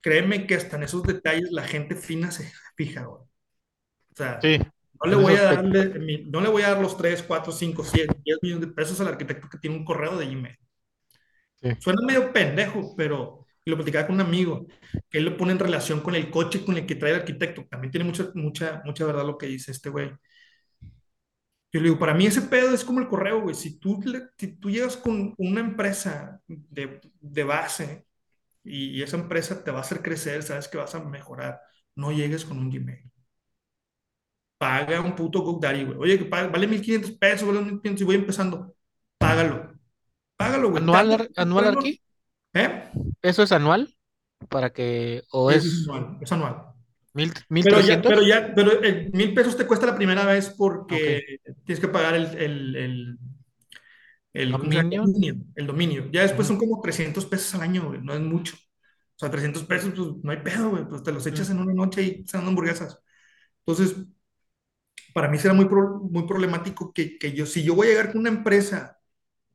créeme que hasta en esos detalles la gente fina se fija, güey. O sea, no le voy a darle, no le voy a dar los 3, 4, 5, 7, 10 millones de pesos al arquitecto que tiene un correo de Gmail. Suena medio pendejo, pero y lo platicaba con un amigo, que él lo pone en relación con el coche con el que trae el arquitecto. También tiene mucha, mucha, mucha verdad lo que dice este güey. Yo le digo, para mí ese pedo es como el correo, güey. Si tú, si tú llegas con una empresa de, de base y, y, esa empresa te va a hacer crecer, sabes que vas a mejorar, no llegues con un Gmail. Paga un puto GoDaddy, güey. Oye, que vale 1500 pesos, vale 1500 y voy empezando. Págalo. Págalo, güey. ¿Anual, anual aquí? ¿Eh? ¿Eso es anual? Para que. ¿O es... es anual? Es anual. ¿Mil, mil pero, ya, pero ya, pero mil pesos te cuesta la primera vez porque okay. tienes que pagar el, el, el, el ¿Dominio? El dominio. Ya después son como 300 pesos al año, güey. No es mucho. O sea, 300 pesos, pues no hay pedo, güey. Pues te los echas en una noche y se dan hamburguesas. Entonces, para mí será muy, pro, muy problemático que, que yo, si yo voy a llegar con una empresa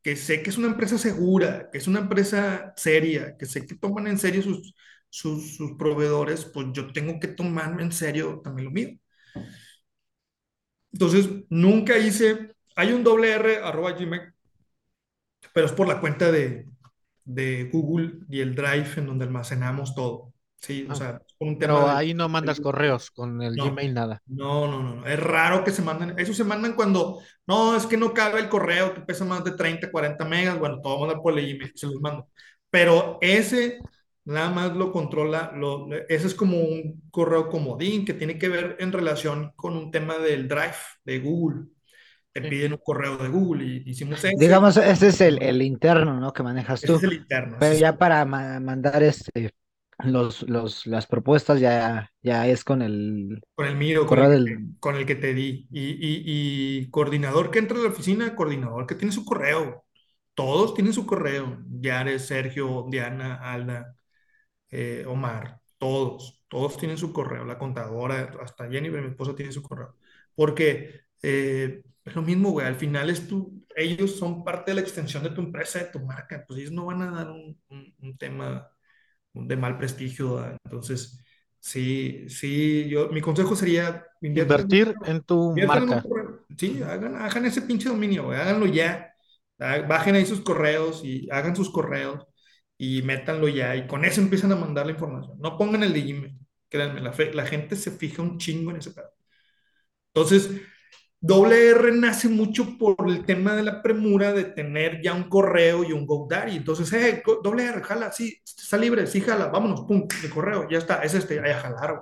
que sé que es una empresa segura, que es una empresa seria, que sé que toman en serio sus, sus, sus, proveedores, pues yo tengo que tomarme en serio también lo mío. Entonces, nunca hice, hay un doble R arroba Gmail, pero es por la cuenta de, de Google y el Drive en donde almacenamos todo. Sí, o sea, con un tema Pero de, ahí no mandas de, correos con el no, Gmail, nada. No, no, no, Es raro que se manden. Eso se mandan cuando, no, es que no cabe el correo que pesa más de 30, 40 megas. Bueno, todo manda por el Gmail, se los mando. Pero ese nada más lo controla, lo, ese es como un correo comodín que tiene que ver en relación con un tema del Drive de Google. Te piden un correo de Google y hicimos eso. Digamos, ese es el, el interno, ¿no? Que manejas tú. Ese es el interno. Pero sí, ya para ma mandar este los, los, las propuestas ya, ya es con el, con el mío, con el, del... con el, que te di. Y, y, y, coordinador que entra a la oficina, coordinador que tiene su correo. Todos tienen su correo. Yares, Sergio, Diana, Alda, eh, Omar, todos, todos tienen su correo. La contadora, hasta Jennifer, mi esposa, tiene su correo. Porque eh, es lo mismo, güey. Al final es tu, ellos son parte de la extensión de tu empresa, de tu marca. Pues ellos no van a dar un, un, un tema de mal prestigio. Entonces, sí, sí, yo, mi consejo sería invertir en tu marca. En sí, hagan, hagan ese pinche dominio, háganlo ya. Bajen ahí sus correos y hagan sus correos y métanlo ya. Y con eso empiezan a mandar la información. No pongan el de Gmail. Créanme, la, fe, la gente se fija un chingo en ese pedo. Entonces, Doble R nace mucho por el tema de la premura de tener ya un correo y un GoDaddy. Entonces, eh, doble R, jala, sí, está libre, sí, jala, vámonos, pum, el correo, ya está, es este, ya jalaron.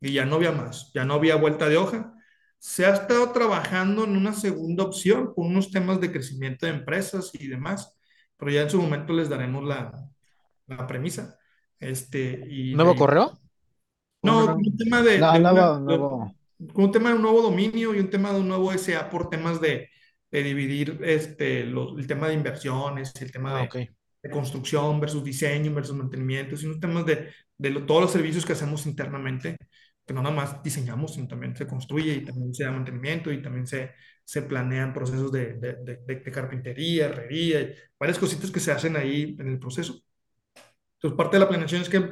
Y ya no había más, ya no había vuelta de hoja. Se ha estado trabajando en una segunda opción con unos temas de crecimiento de empresas y demás, pero ya en su momento les daremos la, la premisa. Este, y ¿Nuevo correo? No, un tema de... No, de nuevo, una, nuevo con un tema de un nuevo dominio y un tema de un nuevo SA por temas de, de dividir este, lo, el tema de inversiones, el tema ah, de, okay. de, construcción versus diseño versus mantenimiento, sino temas de, de lo, todos los servicios que hacemos internamente, que no nada más diseñamos, sino también se construye y también se da mantenimiento y también se, se planean procesos de, de carpintería, herrería, y varias cositas que se hacen ahí en el proceso. Entonces, parte de la planeación es que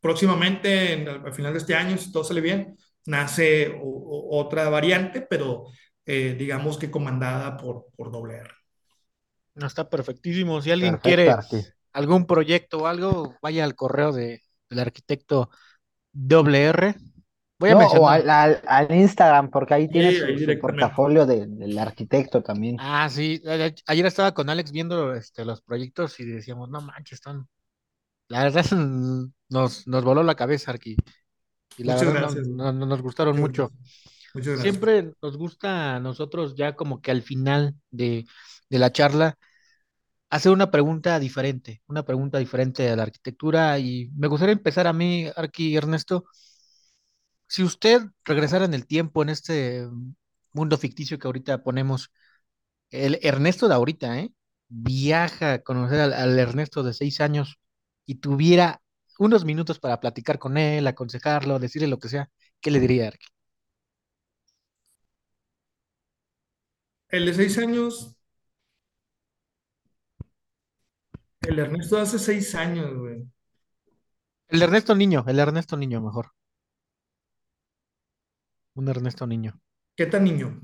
próximamente, en, al final de este año, si todo sale bien, nace o, o, otra variante, pero eh, digamos que comandada por, por doble R. No, está perfectísimo. Si alguien quiere sí. algún proyecto o algo, vaya al correo de, del arquitecto doble R. Voy a no, mencionar. O al, al, al, Instagram, porque ahí tiene sí, su, portafolio de, del arquitecto también. Ah, sí. Ayer estaba con Alex viendo este, los proyectos y decíamos, no manches, están. La verdad nos, nos voló la cabeza, Arqui. Y la Muchas verdad gracias. no, no, nos gustaron Muchas mucho. Muchas gracias. Siempre nos gusta a nosotros ya como que al final de, de, la charla hacer una pregunta diferente, una pregunta diferente a la arquitectura y me gustaría empezar a mí, Arqui Ernesto, si usted regresara en el tiempo en este mundo ficticio que ahorita ponemos, el Ernesto de ahorita, ¿eh? viaja a conocer al, al Ernesto de seis años y tuviera unos minutos para platicar con él, aconsejarlo, decirle lo que sea, ¿qué le diría, Arqui? El de seis años. El Ernesto hace seis años, güey. El Ernesto niño, el Ernesto niño, mejor. Un Ernesto niño. ¿Qué tan niño?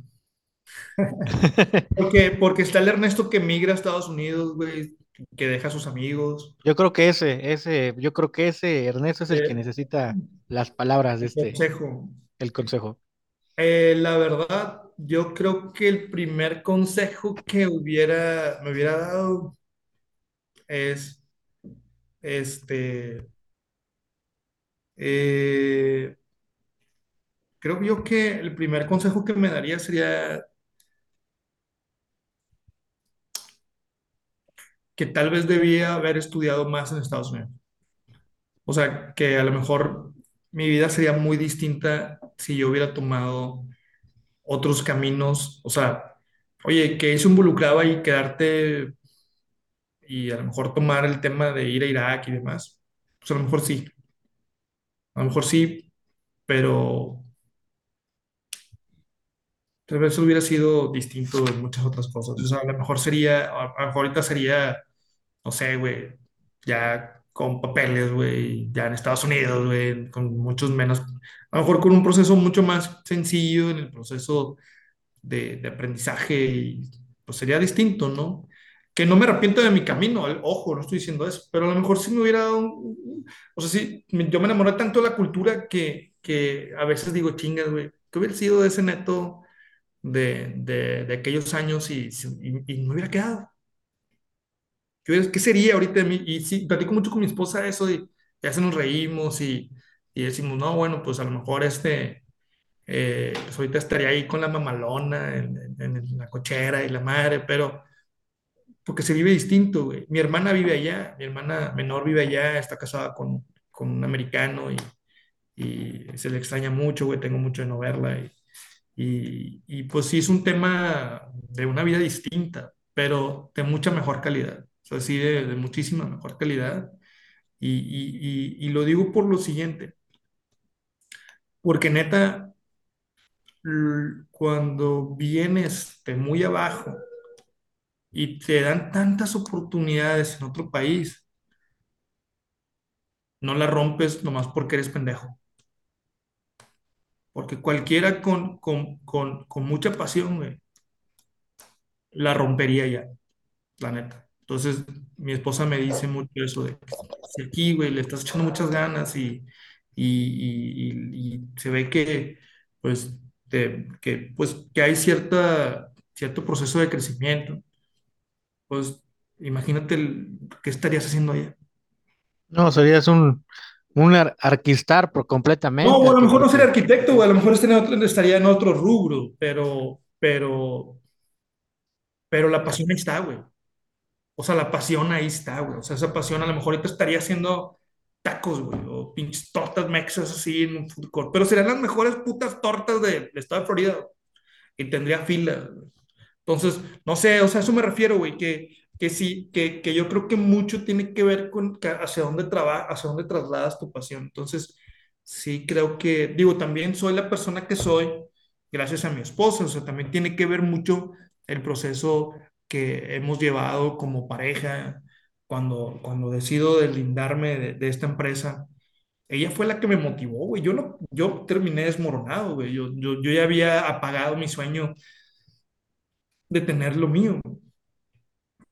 porque, porque está el Ernesto que migra a Estados Unidos, güey. Que deja a sus amigos. Yo creo que ese, ese, yo creo que ese Ernesto es el que Eh, necesita las palabras de el este, consejo. el consejo. Eh, la verdad, yo creo que el primer consejo que hubiera, me hubiera dado es, este, eh, creo yo que el primer consejo que me daría sería que tal vez debía haber estudiado más en Estados Unidos. O sea, que a lo mejor mi vida sería muy distinta si yo hubiera tomado otros caminos. O sea, oye, que eso involucraba y quedarte y a lo mejor tomar el tema de ir a Irak y demás. Pues a lo mejor sí, a lo mejor sí, pero tal vez hubiera sido distinto en muchas otras cosas. O sea, a lo mejor sería, a lo mejor ahorita sería, no sé, güey, ya con papeles, güey, ya en Estados Unidos, güey, con muchos menos, a lo mejor con un proceso mucho más sencillo en el proceso de, de aprendizaje y pues sería distinto, ¿no? Que no me arrepiento de mi camino, ojo, no estoy diciendo eso, pero a lo mejor sí me hubiera dado, o sea, sí, yo me enamoré tanto de la cultura que, que a veces digo, chingas, güey, que hubiera sido de ese neto de, de, de aquellos años y, y, y me hubiera quedado. ¿Qué, sería ahorita? Y sí, platico mucho con mi esposa eso y ya se nos reímos y, y decimos, no, bueno, pues a lo mejor este, eh, pues ahorita estaría ahí con la mamalona en, en- la cochera y la madre, pero porque se vive distinto, güey. Mi hermana vive allá, mi hermana menor vive allá, está casada con, con un americano y, y se le extraña mucho, güey, tengo mucho de no verla y, y, y, pues sí es un tema de una vida distinta, pero de mucha mejor calidad, o sea, sí de, muchísima mejor calidad. Y, y, y, lo digo por lo siguiente, porque neta, cuando vienes de muy abajo y te dan tantas oportunidades en otro país, no la rompes nomás porque eres pendejo. Porque cualquiera con, con, con, con mucha pasión, la rompería ya, la neta. Entonces, mi esposa me dice mucho eso de que si aquí, güey, le estás echando muchas ganas y, y, y- y- y se ve que, pues, que, pues, que hay cierta, cierto proceso de crecimiento, pues, imagínate el, qué estarías haciendo allá. No, serías un, un ar- arquistar por No, completamente, o a lo mejor no sería arquitecto, güey, a lo mejor estaría en otro, estaría en otro rubro, pero, pero, pero la pasión está, güey. O sea, la pasión ahí está, güey. O sea, esa pasión a lo mejor ahorita estaría haciendo tacos, güey, o pinches tortas mexas así en un food court, pero serían las mejores putas tortas de- del estado de Florida, y tendría fila. Entonces, no sé, o sea, a eso me refiero, güey, que, que sí, que, que yo creo que mucho tiene que ver con que hacia dónde trabajas, hacia dónde trasladas tu pasión. Entonces, sí creo que, digo, también soy la persona que soy gracias a mi esposa, o sea, también tiene que ver mucho el proceso que hemos llevado como pareja, cuando, cuando decido deslindarme de, de esta empresa. Ella fue la que me motivó, güey. Yo no, yo terminé desmoronado, güey. Yo, yo, yo ya había apagado mi sueño de tener lo mío,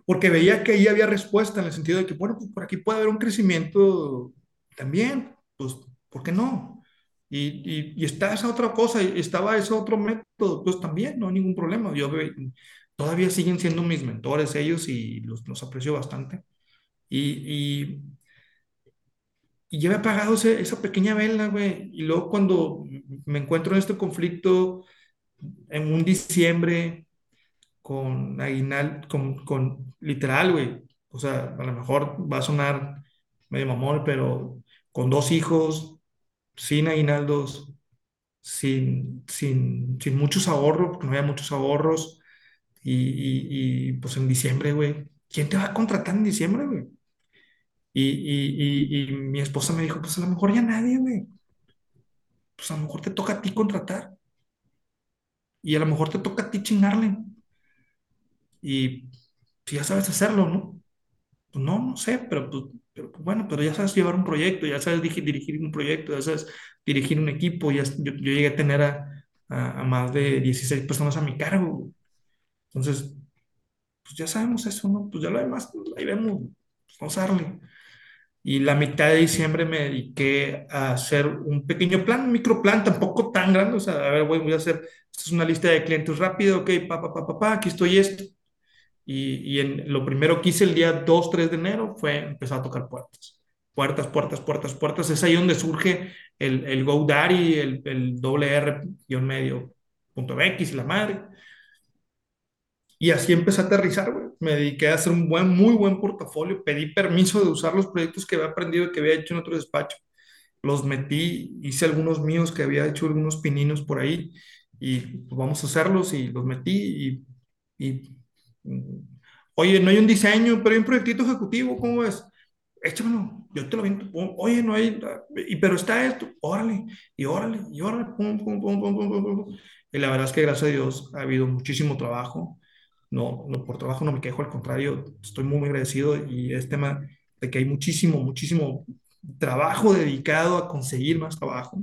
porque veía que ahí había respuesta en el sentido de que, bueno, pues por aquí puede haber un crecimiento también, pues, ¿por qué no? Y, y, y está esa otra cosa, y estaba ese otro método, pues también, no hay ningún problema. Yo todavía siguen siendo mis mentores ellos y los, los aprecio bastante. Y, y, y ya había apagado ese- esa pequeña vela, güey. Y luego cuando me encuentro en este conflicto en un diciembre con aguinaldo, con, con literal, güey. O sea, a lo mejor va a sonar medio mamón, pero con dos hijos, sin aguinaldos, sin, sin, sin muchos ahorros, porque no había muchos ahorros. Y, y, pues en diciembre, güey, ¿quién te va a contratar en diciembre, güey? Y, y, mi esposa me dijo, pues a lo mejor ya nadie, güey. Pues a lo mejor te toca a ti contratar. Y a lo mejor te toca a ti chingarle. Y si ya sabes hacerlo, ¿no? Pues no, no sé, pero, pues, pero, pues, bueno, pero ya sabes llevar un proyecto, ya sabes dirigir, un proyecto, ya sabes dirigir un equipo, ya, yo, llegué a tener a, a, más de 16 personas a mi cargo. Entonces, pues ya sabemos eso, ¿no? Pues ya lo demás, pues ahí vemos, pues vamos a darle. Y la mitad de diciembre me dediqué a hacer un pequeño plan, un microplan, tampoco tan grande, o sea, a ver, voy, voy a hacer, esto es una lista de clientes rápido, ok, pa, pa, pa, pa, pa, aquí estoy esto. Y, y en, lo primero que hice el día 2, 3 de enero fue empezar a tocar puertas. Puertas, puertas, puertas, puertas. Es ahí donde surge el, el GoDaddy, el, el WR-medio punto MX y la madre. Y así empecé a aterrizar, güey. Me dediqué a hacer un buen, muy buen portafolio. Pedí permiso de usar los proyectos que había aprendido y que había hecho en otro despacho. Los metí, hice algunos míos que había hecho algunos pininos por ahí y pues, vamos a hacerlos y los metí y, y Oye, no hay un diseño, pero hay un proyectito ejecutivo, ¿cómo ves? Échamelo, yo te lo viento. Oye, no hay, y, pero está esto, órale, y órale, y órale, pum, pum, pum, pum, pum, pum. Y la verdad es que gracias a Dios ha habido muchísimo trabajo. No, no por trabajo no me quejo, al contrario, estoy muy, muy agradecido y es tema de que hay muchísimo, muchísimo trabajo dedicado a conseguir más trabajo.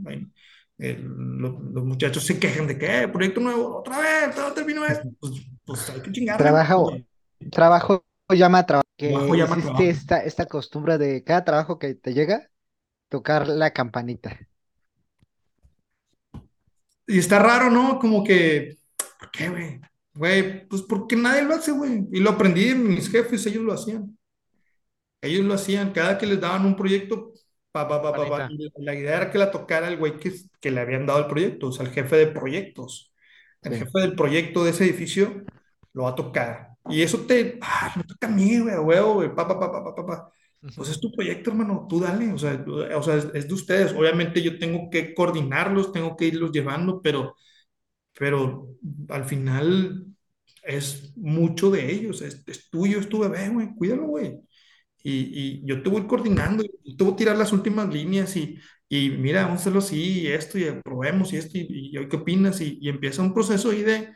El, lo, los muchachos se quejan de que, proyecto nuevo, otra vez, todo terminó esto. Pues, pues hay que chingar. Trabajo, trabajo llama trabajo. Que Trabajo llama existe trabajo. esta, esta costumbre de cada trabajo que te llega, tocar la campanita. Y está raro, ¿no? Como que, ¿por qué, güey? Güey, pues porque nadie lo hace, güey. Y lo aprendí de mis jefes, ellos lo hacían. Ellos lo hacían, cada que les daban un proyecto, pa, pa, pa, la idea era que la tocara el güey que, que le habían dado el proyecto, o sea, el jefe de proyectos. El Sí. jefe del proyecto de ese edificio lo va a tocar. Y eso te, ah, me toca a mí, güey, huevo, güey, pa, pa, pa, pa, pa. Pues es tu proyecto, hermano, tú dale, o sea, o sea, es, es de ustedes. Obviamente yo tengo que coordinarlos, tengo que irlos llevando, pero, pero al final es mucho de ellos, es, es tuyo, es tu bebé, güey, cuídalo, güey. Y, y yo te voy coordinando, y te voy a tirar las últimas líneas y, y mira, vamos a hacerlo así, y esto, y probemos, y esto, y, hoy qué opinas, y, y empieza un proceso ahí de,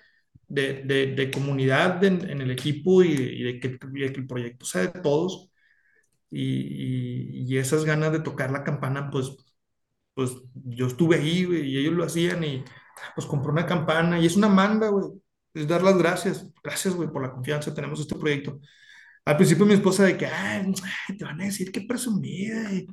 de, de, de comunidad en, en el equipo y, de que, que el proyecto sea de todos y, esas ganas de tocar la campana, pues, pues yo estuve ahí, y ellos lo hacían y pues compré una campana y es una manda, güey. Es dar las gracias. Gracias, güey, por la confianza. Tenemos este proyecto. Al principio mi esposa de que, te van a decir que presumida. y,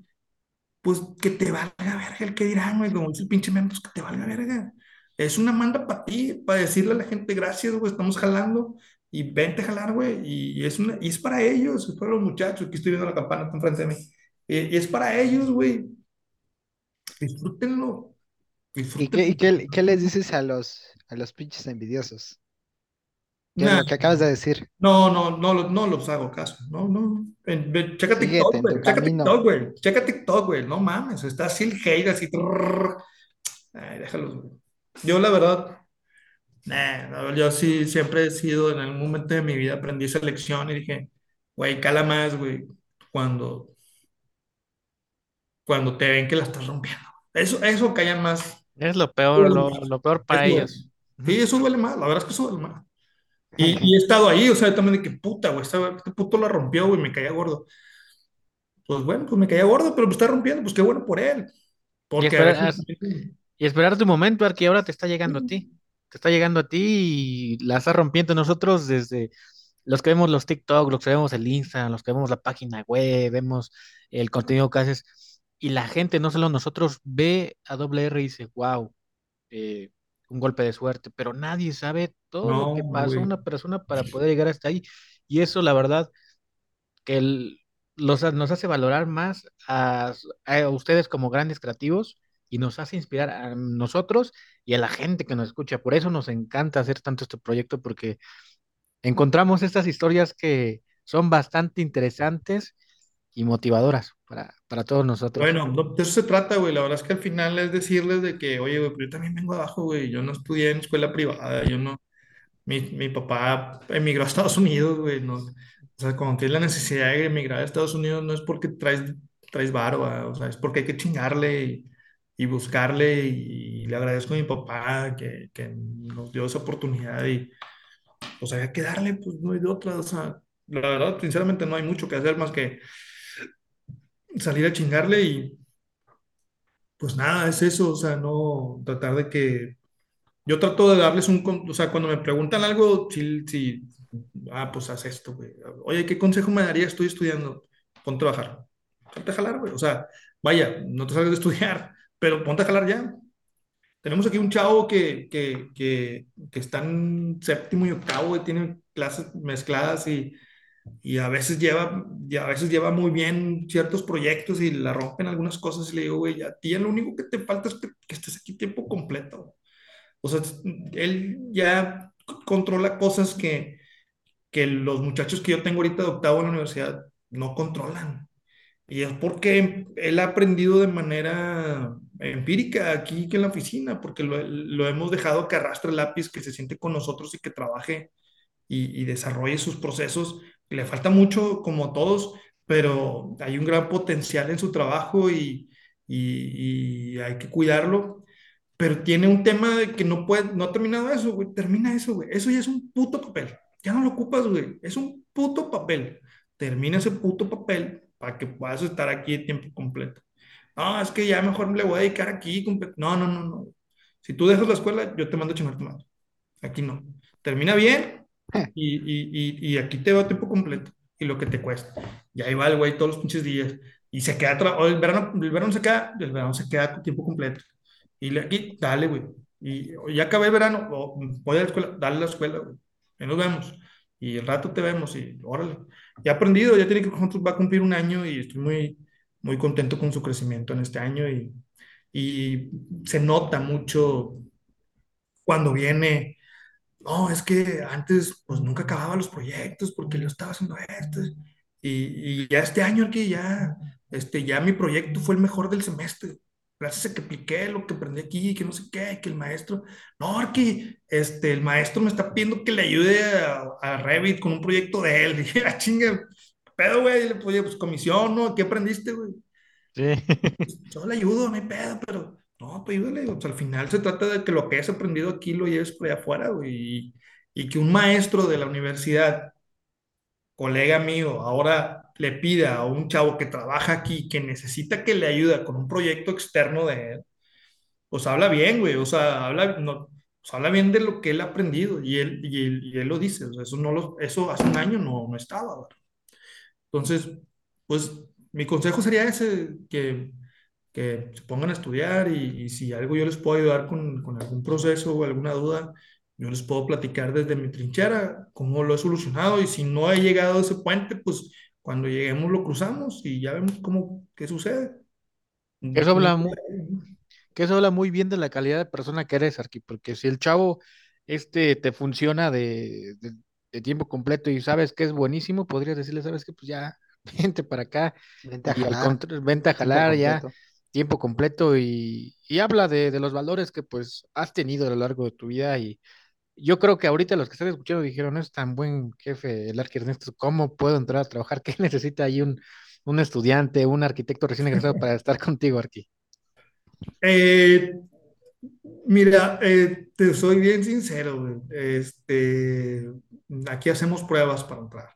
pues que te valga verga el que dirán, güey, como dice el pinche meme, pues que te valga verga. Es una manda para ti, para decirle a la gente gracias, güey, estamos jalando y vente a jalar, güey. Y, es una, y es para ellos, es para los muchachos. Aquí estoy viendo la campana está enfrente de mí. Y, y es para ellos, güey. Disfrútenlo. ¿Y qué, y qué, qué les dices a los, a los pinches envidiosos? Nah, lo que acabas de decir. No, no, no, no los hago caso. No, no. Ven, ven, checa Síguete TikTok, güey. Checa camino. TikTok, güey. Checa TikTok, güey. No mames. Está así el hate, así. Ay, déjalos, güey. Yo, la verdad, nah, no, yo sí siempre he sido, en algún momento de mi vida aprendí esa lección y dije, güey, cala más, güey, cuando, cuando te ven que la estás rompiendo. Eso, eso callan más. Es lo peor, lo, lo peor para ellos. Sí, eso duele más. La verdad es que eso duele más. Y, y he estado ahí, o sea, también de que puta, güey, este, este puto la rompió, güey, me caía gordo. Pues bueno, pues me caía gordo, pero me está rompiendo, pues qué bueno por él. Porque a espera- veces Y esperar tu momento, Arqui, ahora te está llegando a ti. Te está llegando a ti y la está rompiendo nosotros desde los que vemos los TikTok, los que vemos el Insta, los que vemos la página web, vemos el contenido que haces. Y la gente, no solo nosotros, ve a Doble R y dice, wow, un golpe de suerte, pero nadie sabe todo lo que pasó güey. una persona para poder llegar hasta ahí. Y eso, la verdad, que el- los, nos hace valorar más a, a ustedes como grandes creativos y nos hace inspirar a nosotros y a la gente que nos escucha. Por eso nos encanta hacer tanto este proyecto, porque encontramos estas historias que son bastante interesantes y motivadoras para, para todos nosotros. Bueno, no, de eso se trata, güey. La verdad es que al final es decirles de que, oye, güey, pero yo también vengo abajo, güey. Yo no estudié en escuela privada, yo no. Mi, mi papá emigró a Estados Unidos, güey. No. O sea, cuando tienes la necesidad de emigrar a Estados Unidos, no es porque traes, traes varo, ah, o sea, es porque hay que chingarle y, y buscarle. Y, le agradezco a mi papá que, que nos dio esa oportunidad y, pues había que darle, pues no hay de otra. O sea, la verdad, sinceramente, no hay mucho que hacer más que salir a chingarle y pues nada, es eso, o sea, no tratar de que yo trato de darles un, o sea, cuando me preguntan algo, si, si ah, pues haz esto, güey. Oye, ¿qué consejo me daría? Estoy estudiando. Ponte a trabajar. Ponte a jalar, güey. O sea, vaya, no te salgas de estudiar, pero ponte a jalar ya. Tenemos aquí un chavo que, que, que, que está en séptimo y octavo y tiene clases mezcladas y, y a veces lleva, y a veces lleva muy bien ciertos proyectos y la rompen algunas cosas y le digo, güey, a ti lo único que te falta es que, que estés aquí tiempo completo. O sea, él ya controla cosas que, que los muchachos que yo tengo ahorita de octavo en la universidad no controlan. Y es porque él ha aprendido de manera empírica aquí que en la oficina, porque lo, lo hemos dejado que arrastre el lápiz, que se siente con nosotros y que trabaje y, y desarrolle sus procesos. Le falta mucho, como todos, pero hay un gran potencial en su trabajo y, hay que cuidarlo. Pero tiene un tema de que no puede, no ha terminado eso, güey. Termina eso, güey. Eso ya es un puto papel. Ya no lo ocupas, güey. Es un puto papel. Termina ese puto papel para que puedas estar aquí de tiempo completo. No, es que ya mejor le voy a dedicar aquí. No, no, no, no. Si tú dejas la escuela, yo te mando a chingar tu madre. Aquí no. Termina bien y, y, y, aquí te veo a tiempo completo. Y lo que te cuesta. Y ahí va el güey todos los pinches días. Y se queda, el verano, el verano se queda, el verano se queda tiempo completo. Y le, aquí, dale, güey. Y ya acabé el verano, voy a la escuela, dale a la escuela, güey. Y nos vemos. Y el rato te vemos y órale. Ya aprendido, ya tiene que va a cumplir un año y estoy muy, muy contento con su crecimiento en este año y, y se nota mucho cuando viene, no, es que antes pues nunca acababa los proyectos porque yo estaba haciendo esto y, y ya este año aquí ya, este, ya mi proyecto fue el mejor del semestre gracias a que apliqué lo que aprendí aquí, que no sé qué, que el maestro, no, Arqui, este, el maestro me está pidiendo que le ayude a, a Revit con un proyecto de él. Dije, ah, chinga, pedo, güey, oye, pues comisión, ¿no? ¿Qué aprendiste, güey? Sí. Yo le ayudo, no hay pedo, pero no, pues al final se trata de que lo que hayas aprendido aquí lo lleves por allá afuera, güey, y, y que un maestro de la universidad, colega mío, ahora le pida a un chavo que trabaja aquí, que necesita que le ayude con un proyecto externo de él, pues habla bien, güey, o sea, habla, no, pues habla bien de lo que él ha aprendido y él, y él, lo dice, o sea, eso, no lo, eso hace un año no, no estaba. Entonces, pues mi consejo sería ese, que, que se pongan a estudiar y, y, si algo yo les puedo ayudar con, con algún proceso o alguna duda, yo les puedo platicar desde mi trinchera cómo lo he solucionado y si no he llegado a ese puente, pues cuando lleguemos lo cruzamos y ya vemos cómo, qué sucede. Eso habla muy, que eso habla muy bien de la calidad de persona que eres, Arqui, porque si el chavo este te funciona de, de, tiempo completo y sabes que es buenísimo, podrías decirle, sabes que pues ya, vente para acá, vente a jalar, vente a jalar ya, tiempo completo y, habla de, los valores que pues has tenido a lo largo de tu vida y, yo creo que ahorita los que están escuchando dijeron, no es tan buen jefe el arquitecto ¿cómo puedo entrar a trabajar? ¿Qué necesita ahí un, un estudiante, un arquitecto recién egresado para estar contigo, Arqui? Eh, mira, eh, te soy bien sincero, este, aquí hacemos pruebas para entrar.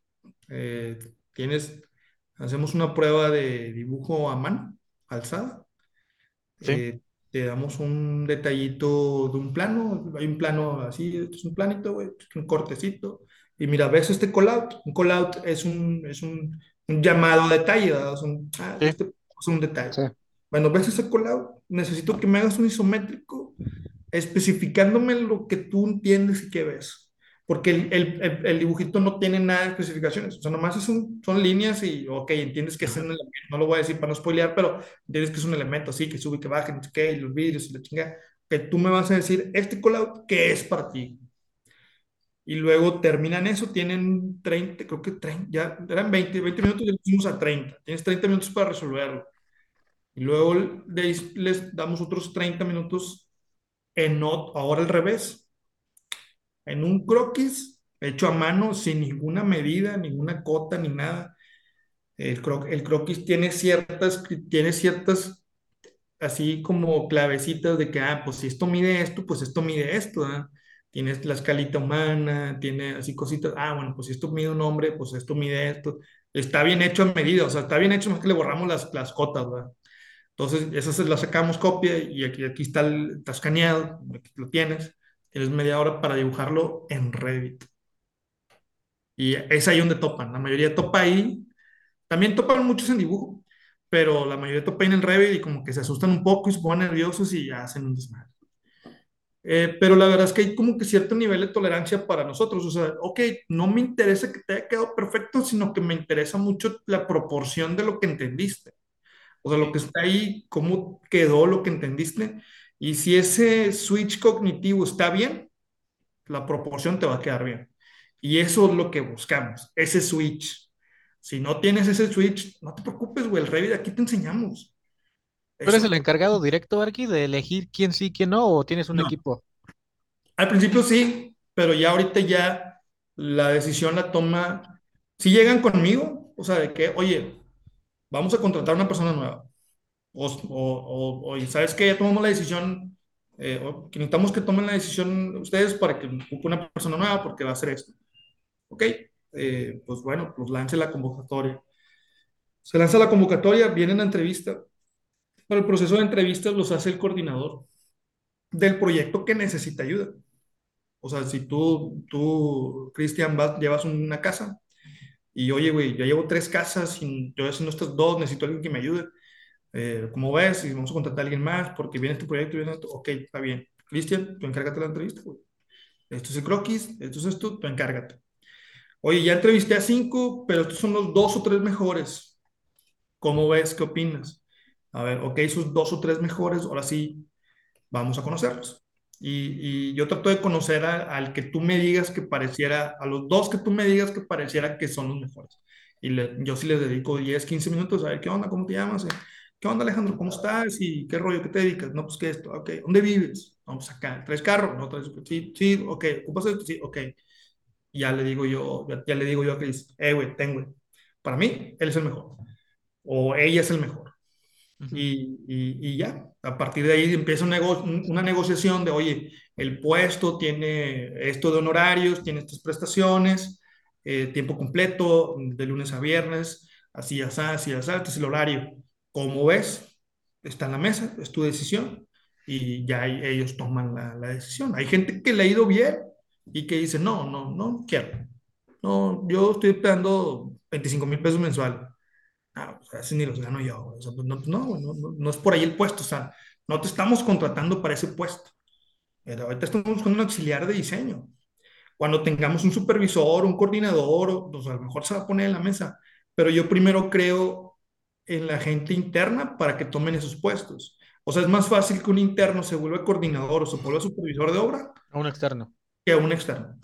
Eh, tienes, hacemos una prueba de dibujo a mano, alzada. Sí. te damos un detallito de un plano, hay un plano así, esto es un planito, un cortecito, y mira, ves este callout, un callout es un, es un, un llamado a detalle, un, ah, este es un detalle. Bueno, ves ese callout, necesito que me hagas un isométrico especificándome lo que tú entiendes y que ves porque el, el, el, dibujito no tiene nada de especificaciones, o sea, nomás es un, son líneas y, ok, entiendes que es un elemento, no lo voy a decir para no spoilear, pero entiendes que es un elemento así, que sube, que baja, no sé qué, y los vidrios y la chinga, que tú me vas a decir, este callout, ¿qué es para ti? Y luego terminan eso, tienen 30, creo que 30, ya eran 20, 20 minutos y les pusimos a 30, tienes 30 minutos para resolverlo. Y luego les, les damos otros 30 minutos en not, ahora al revés, en un croquis hecho a mano sin ninguna medida, ninguna cota ni nada. El, el croquis tiene ciertas, tiene ciertas, así como clavecitas de que, ah, pues si esto mide esto, pues esto mide esto, ¿eh? Tienes la escalita humana, tiene así cositas, ah, bueno, pues si esto mide un hombre, pues esto mide esto. Está bien hecho a medida, o sea, está bien hecho, más que le borramos las, las cotas, ¿verdad? Entonces, esas las sacamos copia y aquí, aquí está, el, está escaneado, aquí lo tienes tienes media hora para dibujarlo en Revit. Y es ahí donde topan. La mayoría topa ahí. También topan muchos en dibujo, pero la mayoría topa en Revit y como que se asustan un poco y se ponen nerviosos y hacen un desmadre. Eh, pero la verdad es que hay como que cierto nivel de tolerancia para nosotros. O sea, ok, no me interesa que te haya quedado perfecto, sino que me interesa mucho la proporción de lo que entendiste. O sea, lo que está ahí, cómo quedó lo que entendiste. Y si ese switch cognitivo está bien, la proporción te va a quedar bien. Y eso es lo que buscamos, ese switch. Si no tienes ese switch, no te preocupes, güey, el Revit aquí te enseñamos. ¿Tú eres el encargado directo, Arki, de elegir quién sí, quién no, o tienes un equipo? Al principio sí, pero ya ahorita ya la decisión la toma, si llegan conmigo, o sea, de que, oye, vamos a contratar a una persona nueva, o, o, o, ¿sabes qué? Ya tomamos la decisión, eh, que necesitamos que tomen la decisión ustedes para que una persona nueva porque va a hacer esto. Ok, eh, pues bueno, pues lance la convocatoria. Se lanza la convocatoria, viene la entrevista, pero el proceso de entrevistas los hace el coordinador del proyecto que necesita ayuda. O sea, si tú, tú Cristian, llevas una casa y oye, güey, yo llevo tres casas y yo haciendo estas dos, necesito alguien que me ayude. Eh, ¿Cómo ves? Y vamos a contratar a alguien más porque viene este proyecto viene esto. Ok, está bien. Cristian, tú encárgate de la entrevista, güey. Esto es el croquis, esto es esto, tú encárgate. Oye, ya entrevisté a cinco, pero estos son los dos o tres mejores. ¿Cómo ves? ¿Qué opinas? A ver, ok, esos dos o tres mejores, ahora sí, vamos a conocerlos. Y, y yo trato de conocer al que tú me digas que pareciera, a los dos que tú me digas que pareciera que son los mejores. Y yo sí les dedico 10, 15 minutos a ver qué onda, cómo te llamas, qué onda Alejandro, cómo estás y qué rollo, qué te dedicas. No, pues qué esto, ok, ¿dónde vives? Vamos acá, ¿tres carros? No, tres, sí, sí, ok, ¿ocupas esto? Sí, ok. ya le digo yo, ya, le digo yo a Chris, eh, güey, ten, güey. Para mí, él es el mejor. O ella es el mejor y, y, ya, a partir de ahí empieza una, una negociación de, oye, el puesto tiene esto de honorarios, tiene estas prestaciones, eh, tiempo completo, de lunes a viernes, así, así, así, así, este es el horario. Como ves, está en la mesa, es tu decisión y ya ellos toman la, la, decisión. Hay gente que le ha ido bien y que dice, no, no, no quiero. No, yo estoy pagando 25 mil pesos mensual ah, así ni los gano yo. Pues, no, no, no, no, es por ahí el puesto, o sea, no te estamos contratando para ese puesto. Pero ahorita estamos buscando un auxiliar de diseño. Cuando tengamos un supervisor, un coordinador, pues a lo mejor se va a poner en la mesa. Pero yo primero creo en la gente interna para que tomen esos puestos. O sea, es más fácil que un interno se vuelva coordinador o se vuelva supervisor de obra. A un externo. Que a un externo.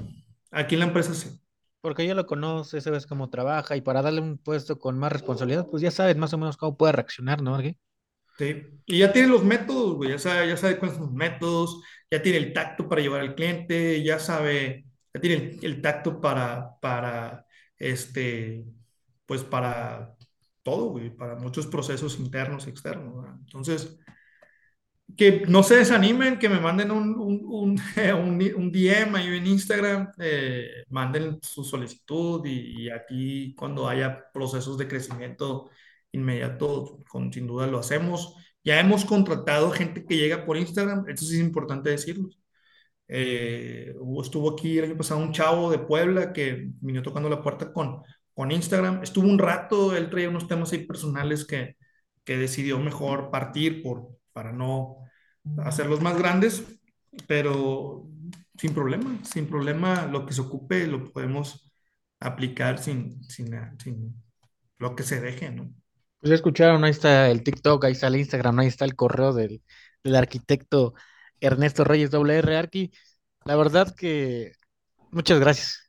Aquí en la empresa sí. Porque ya lo conoces, sabes cómo trabaja y para darle un puesto con más responsabilidad, pues ya sabes más o menos cómo puede reaccionar, ¿no, Sí, y ya tiene los métodos, güey, ya sabe, ya sabe cuáles son los métodos, ya tiene el tacto para llevar al cliente, ya sabe, ya tiene el, tacto para, para, este, pues para todo, güey, para muchos procesos internos y externos. Entonces, que no se desanimen, que me manden un, un, un, un DM ahí en Instagram, eh, manden su solicitud y, aquí cuando haya procesos de crecimiento inmediato, con, sin duda lo hacemos. Ya hemos contratado gente que llega por Instagram, esto sí es importante decirlo. Eh, estuvo aquí el año pasado un chavo de Puebla que vino tocando la puerta con, con Instagram. Estuvo un rato, él traía unos temas ahí personales que, que decidió mejor partir por, para no hacerlos más grandes, pero sin problema, sin problema, lo que se ocupe lo podemos aplicar sin, sin, sin lo que se deje, ¿no? Pues ya escucharon, ahí está el TikTok, ahí está el Instagram, ahí está el correo del, del arquitecto Ernesto Reyes WR Arqui. La verdad que muchas gracias.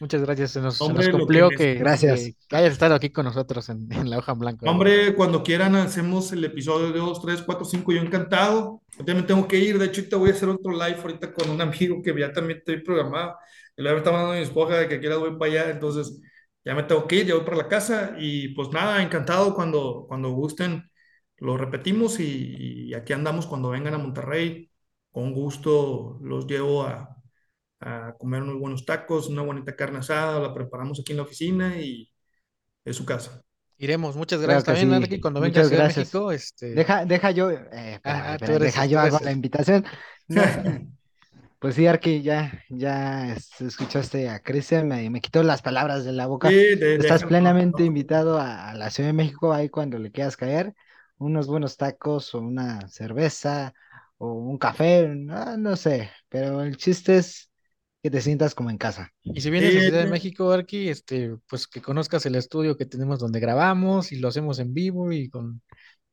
Muchas gracias. Se nos, cumplió que, gracias. Que, hayas estado aquí con nosotros en, la hoja en blanco. Hombre, cuando quieran hacemos el episodio de 2, 3, 4, 5. Yo encantado. Yo me tengo que ir. De hecho, te voy a hacer otro live ahorita con un amigo que ya también estoy programado. El live está mandando a mi esposa de que quiera voy para allá. Entonces, ya me tengo que ir. Ya voy para la casa. Y pues nada, encantado cuando, cuando gusten. Lo repetimos y aquí andamos cuando vengan a Monterrey. Con gusto los llevo a, a comer unos buenos tacos, una bonita carne asada, la preparamos aquí en la oficina y es su casa. Iremos, muchas gracias también, cuando vengas a México. Este... Deja, deja yo, eh, deja yo hago la invitación. Pues sí, Arqui, ya, ya escuchaste a Cristian, me, me quitó las palabras de la boca. Sí, de- Estás plenamente no. invitado a, a la Ciudad de México, ahí cuando le quieras caer, unos buenos tacos o una cerveza o un café, no, no sé, pero el chiste es que te sientas como en casa. Y si vienes a Ciudad de. México, Arqui, este, pues que conozcas el estudio que tenemos donde grabamos y lo hacemos en vivo y con,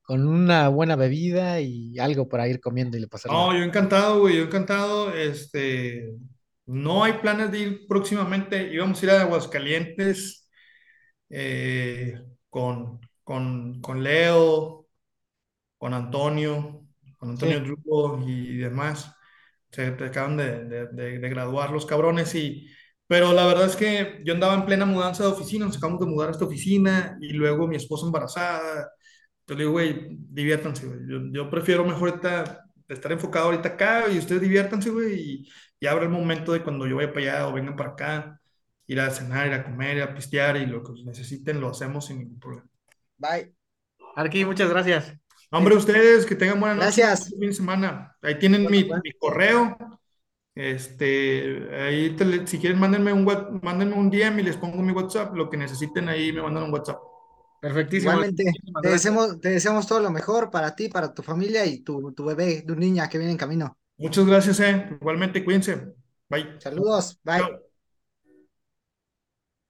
con una buena bebida y algo para ir comiendo y le pasarla. No, yo encantado, güey, yo encantado. Este, no hay planes de ir próximamente. Íbamos a ir a Aguascalientes eh, con, con, con Leo, con Antonio, con Antonio Sí. Drugo y demás. Se te acaban de, de- de- de graduar los cabrones y... Pero la verdad es que yo andaba en plena mudanza de oficina, nos acabamos de mudar a esta oficina y luego mi esposa embarazada. Yo le digo, güey, diviértanse, güey. Yo, yo prefiero mejor ahorita estar enfocado ahorita acá y ustedes diviértanse, güey. Y, y habrá el momento de cuando yo vaya para allá o vengan para acá, ir a cenar, ir a comer, ir a pistear y lo que necesiten lo hacemos sin ningún problema. Bye. Arqui, muchas gracias. Hombre, ustedes que tengan buena noche, Gracias. fin de semana. Ahí tienen mi, Bueno, mi correo. Este, ahí te- si quieren, mándenme un, mándenme un DM y les pongo mi WhatsApp. Lo que necesiten ahí me mandan un WhatsApp. Perfectísimo. Igualmente, te deseamos, te deseamos todo lo mejor para ti, para tu familia y tu, tu bebé, tu niña que viene en camino. Muchas gracias, eh. Igualmente, cuídense. Bye. Saludos, bye. Chao.